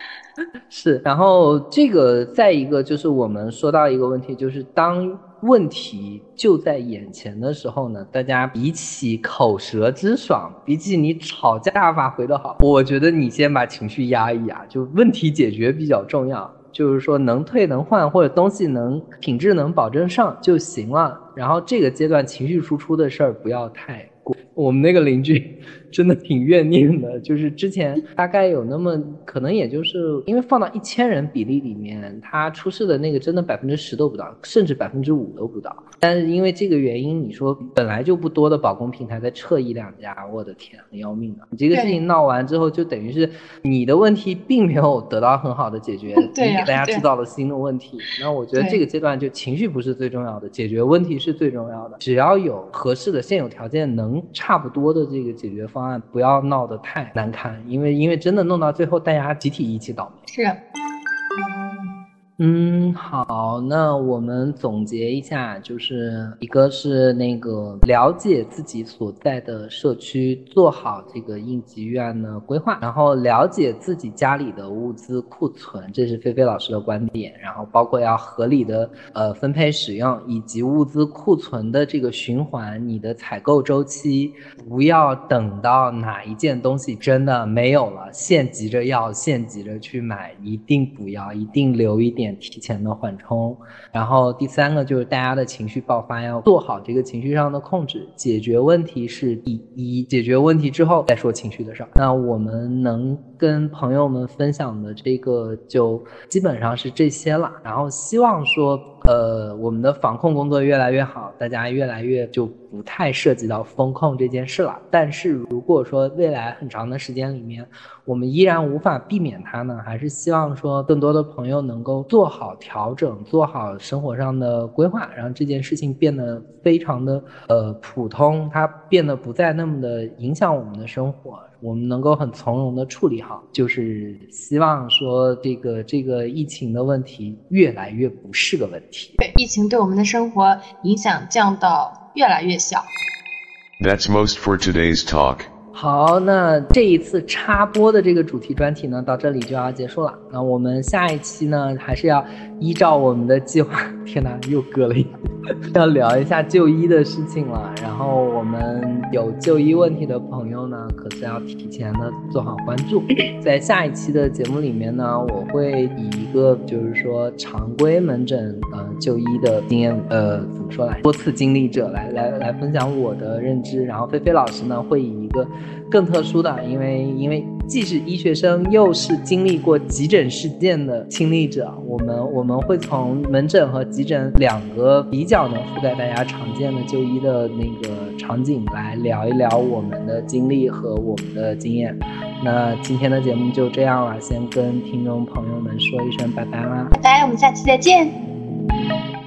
是，然后这个再一个就是我们说到一个问题，就是当问题就在眼前的时候呢，大家比起口舌之爽，比起你吵架发挥的好，我觉得你先把情绪压一压，就问题解决比较重要。就是说能退能换或者东西能品质能保证上就行了，然后这个阶段情绪输出的事儿不要太过。我们那个邻居。真的挺怨念的，就是之前大概有那么可能，也就是因为放到一千人比例里面，他出事的那个真的百分之十都不到，甚至百分之五都不到。但是因为这个原因，你说本来就不多的保供平台再撤一两家，我的天，很要命的。你这个事情闹完之后，就等于是你的问题并没有得到很好的解决，你给大家制造了新的问题。那我觉得这个阶段就情绪不是最重要的，解决问题是最重要的。只要有合适的现有条件，能差不多的这个解决方案。不要闹得太难看，因为因为真的弄到最后，大家集体一起倒霉。是。嗯，好，那我们总结一下，就是一个是那个了解自己所在的社区，做好这个应急预案的规划，然后了解自己家里的物资库存，这是菲菲老师的观点，然后包括要合理的呃分配使用，以及物资库存的这个循环，你的采购周期，不要等到哪一件东西真的没有了，现急着要，现急着去买，一定不要，一定留一点。提前的缓冲，然后第三个就是大家的情绪爆发要做好这个情绪上的控制，解决问题是第一，解决问题之后再说情绪的事儿。那我们能跟朋友们分享的这个就基本上是这些了，然后希望说。呃，我们的防控工作越来越好，大家越来越就不太涉及到风控这件事了。但是如果说未来很长的时间里面，我们依然无法避免它呢，还是希望说更多的朋友能够做好调整，做好生活上的规划，让这件事情变得非常的呃普通，它变得不再那么的影响我们的生活。我们能够很从容的处理好，就是希望说这个这个疫情的问题越来越不是个问题。对，疫情对我们的生活影响降到越来越小。That's most for today's talk. 好，那这一次插播的这个主题专题呢，到这里就要结束了。那我们下一期呢，还是要依照我们的计划。天哪，又割了一。要聊一下就医的事情了，然后我们有就医问题的朋友呢，可是要提前的做好关注。在下一期的节目里面呢，我会以一个就是说常规门诊呃就医的经验呃怎么说来多次经历者来来来分享我的认知，然后菲菲老师呢会以一个更特殊的，因为因为。既是医学生，又是经历过急诊事件的亲历者，我们我们会从门诊和急诊两个比较能覆盖大家常见的就医的那个场景来聊一聊我们的经历和我们的经验。那今天的节目就这样了，先跟听众朋友们说一声拜拜啦！拜拜，我们下期再见。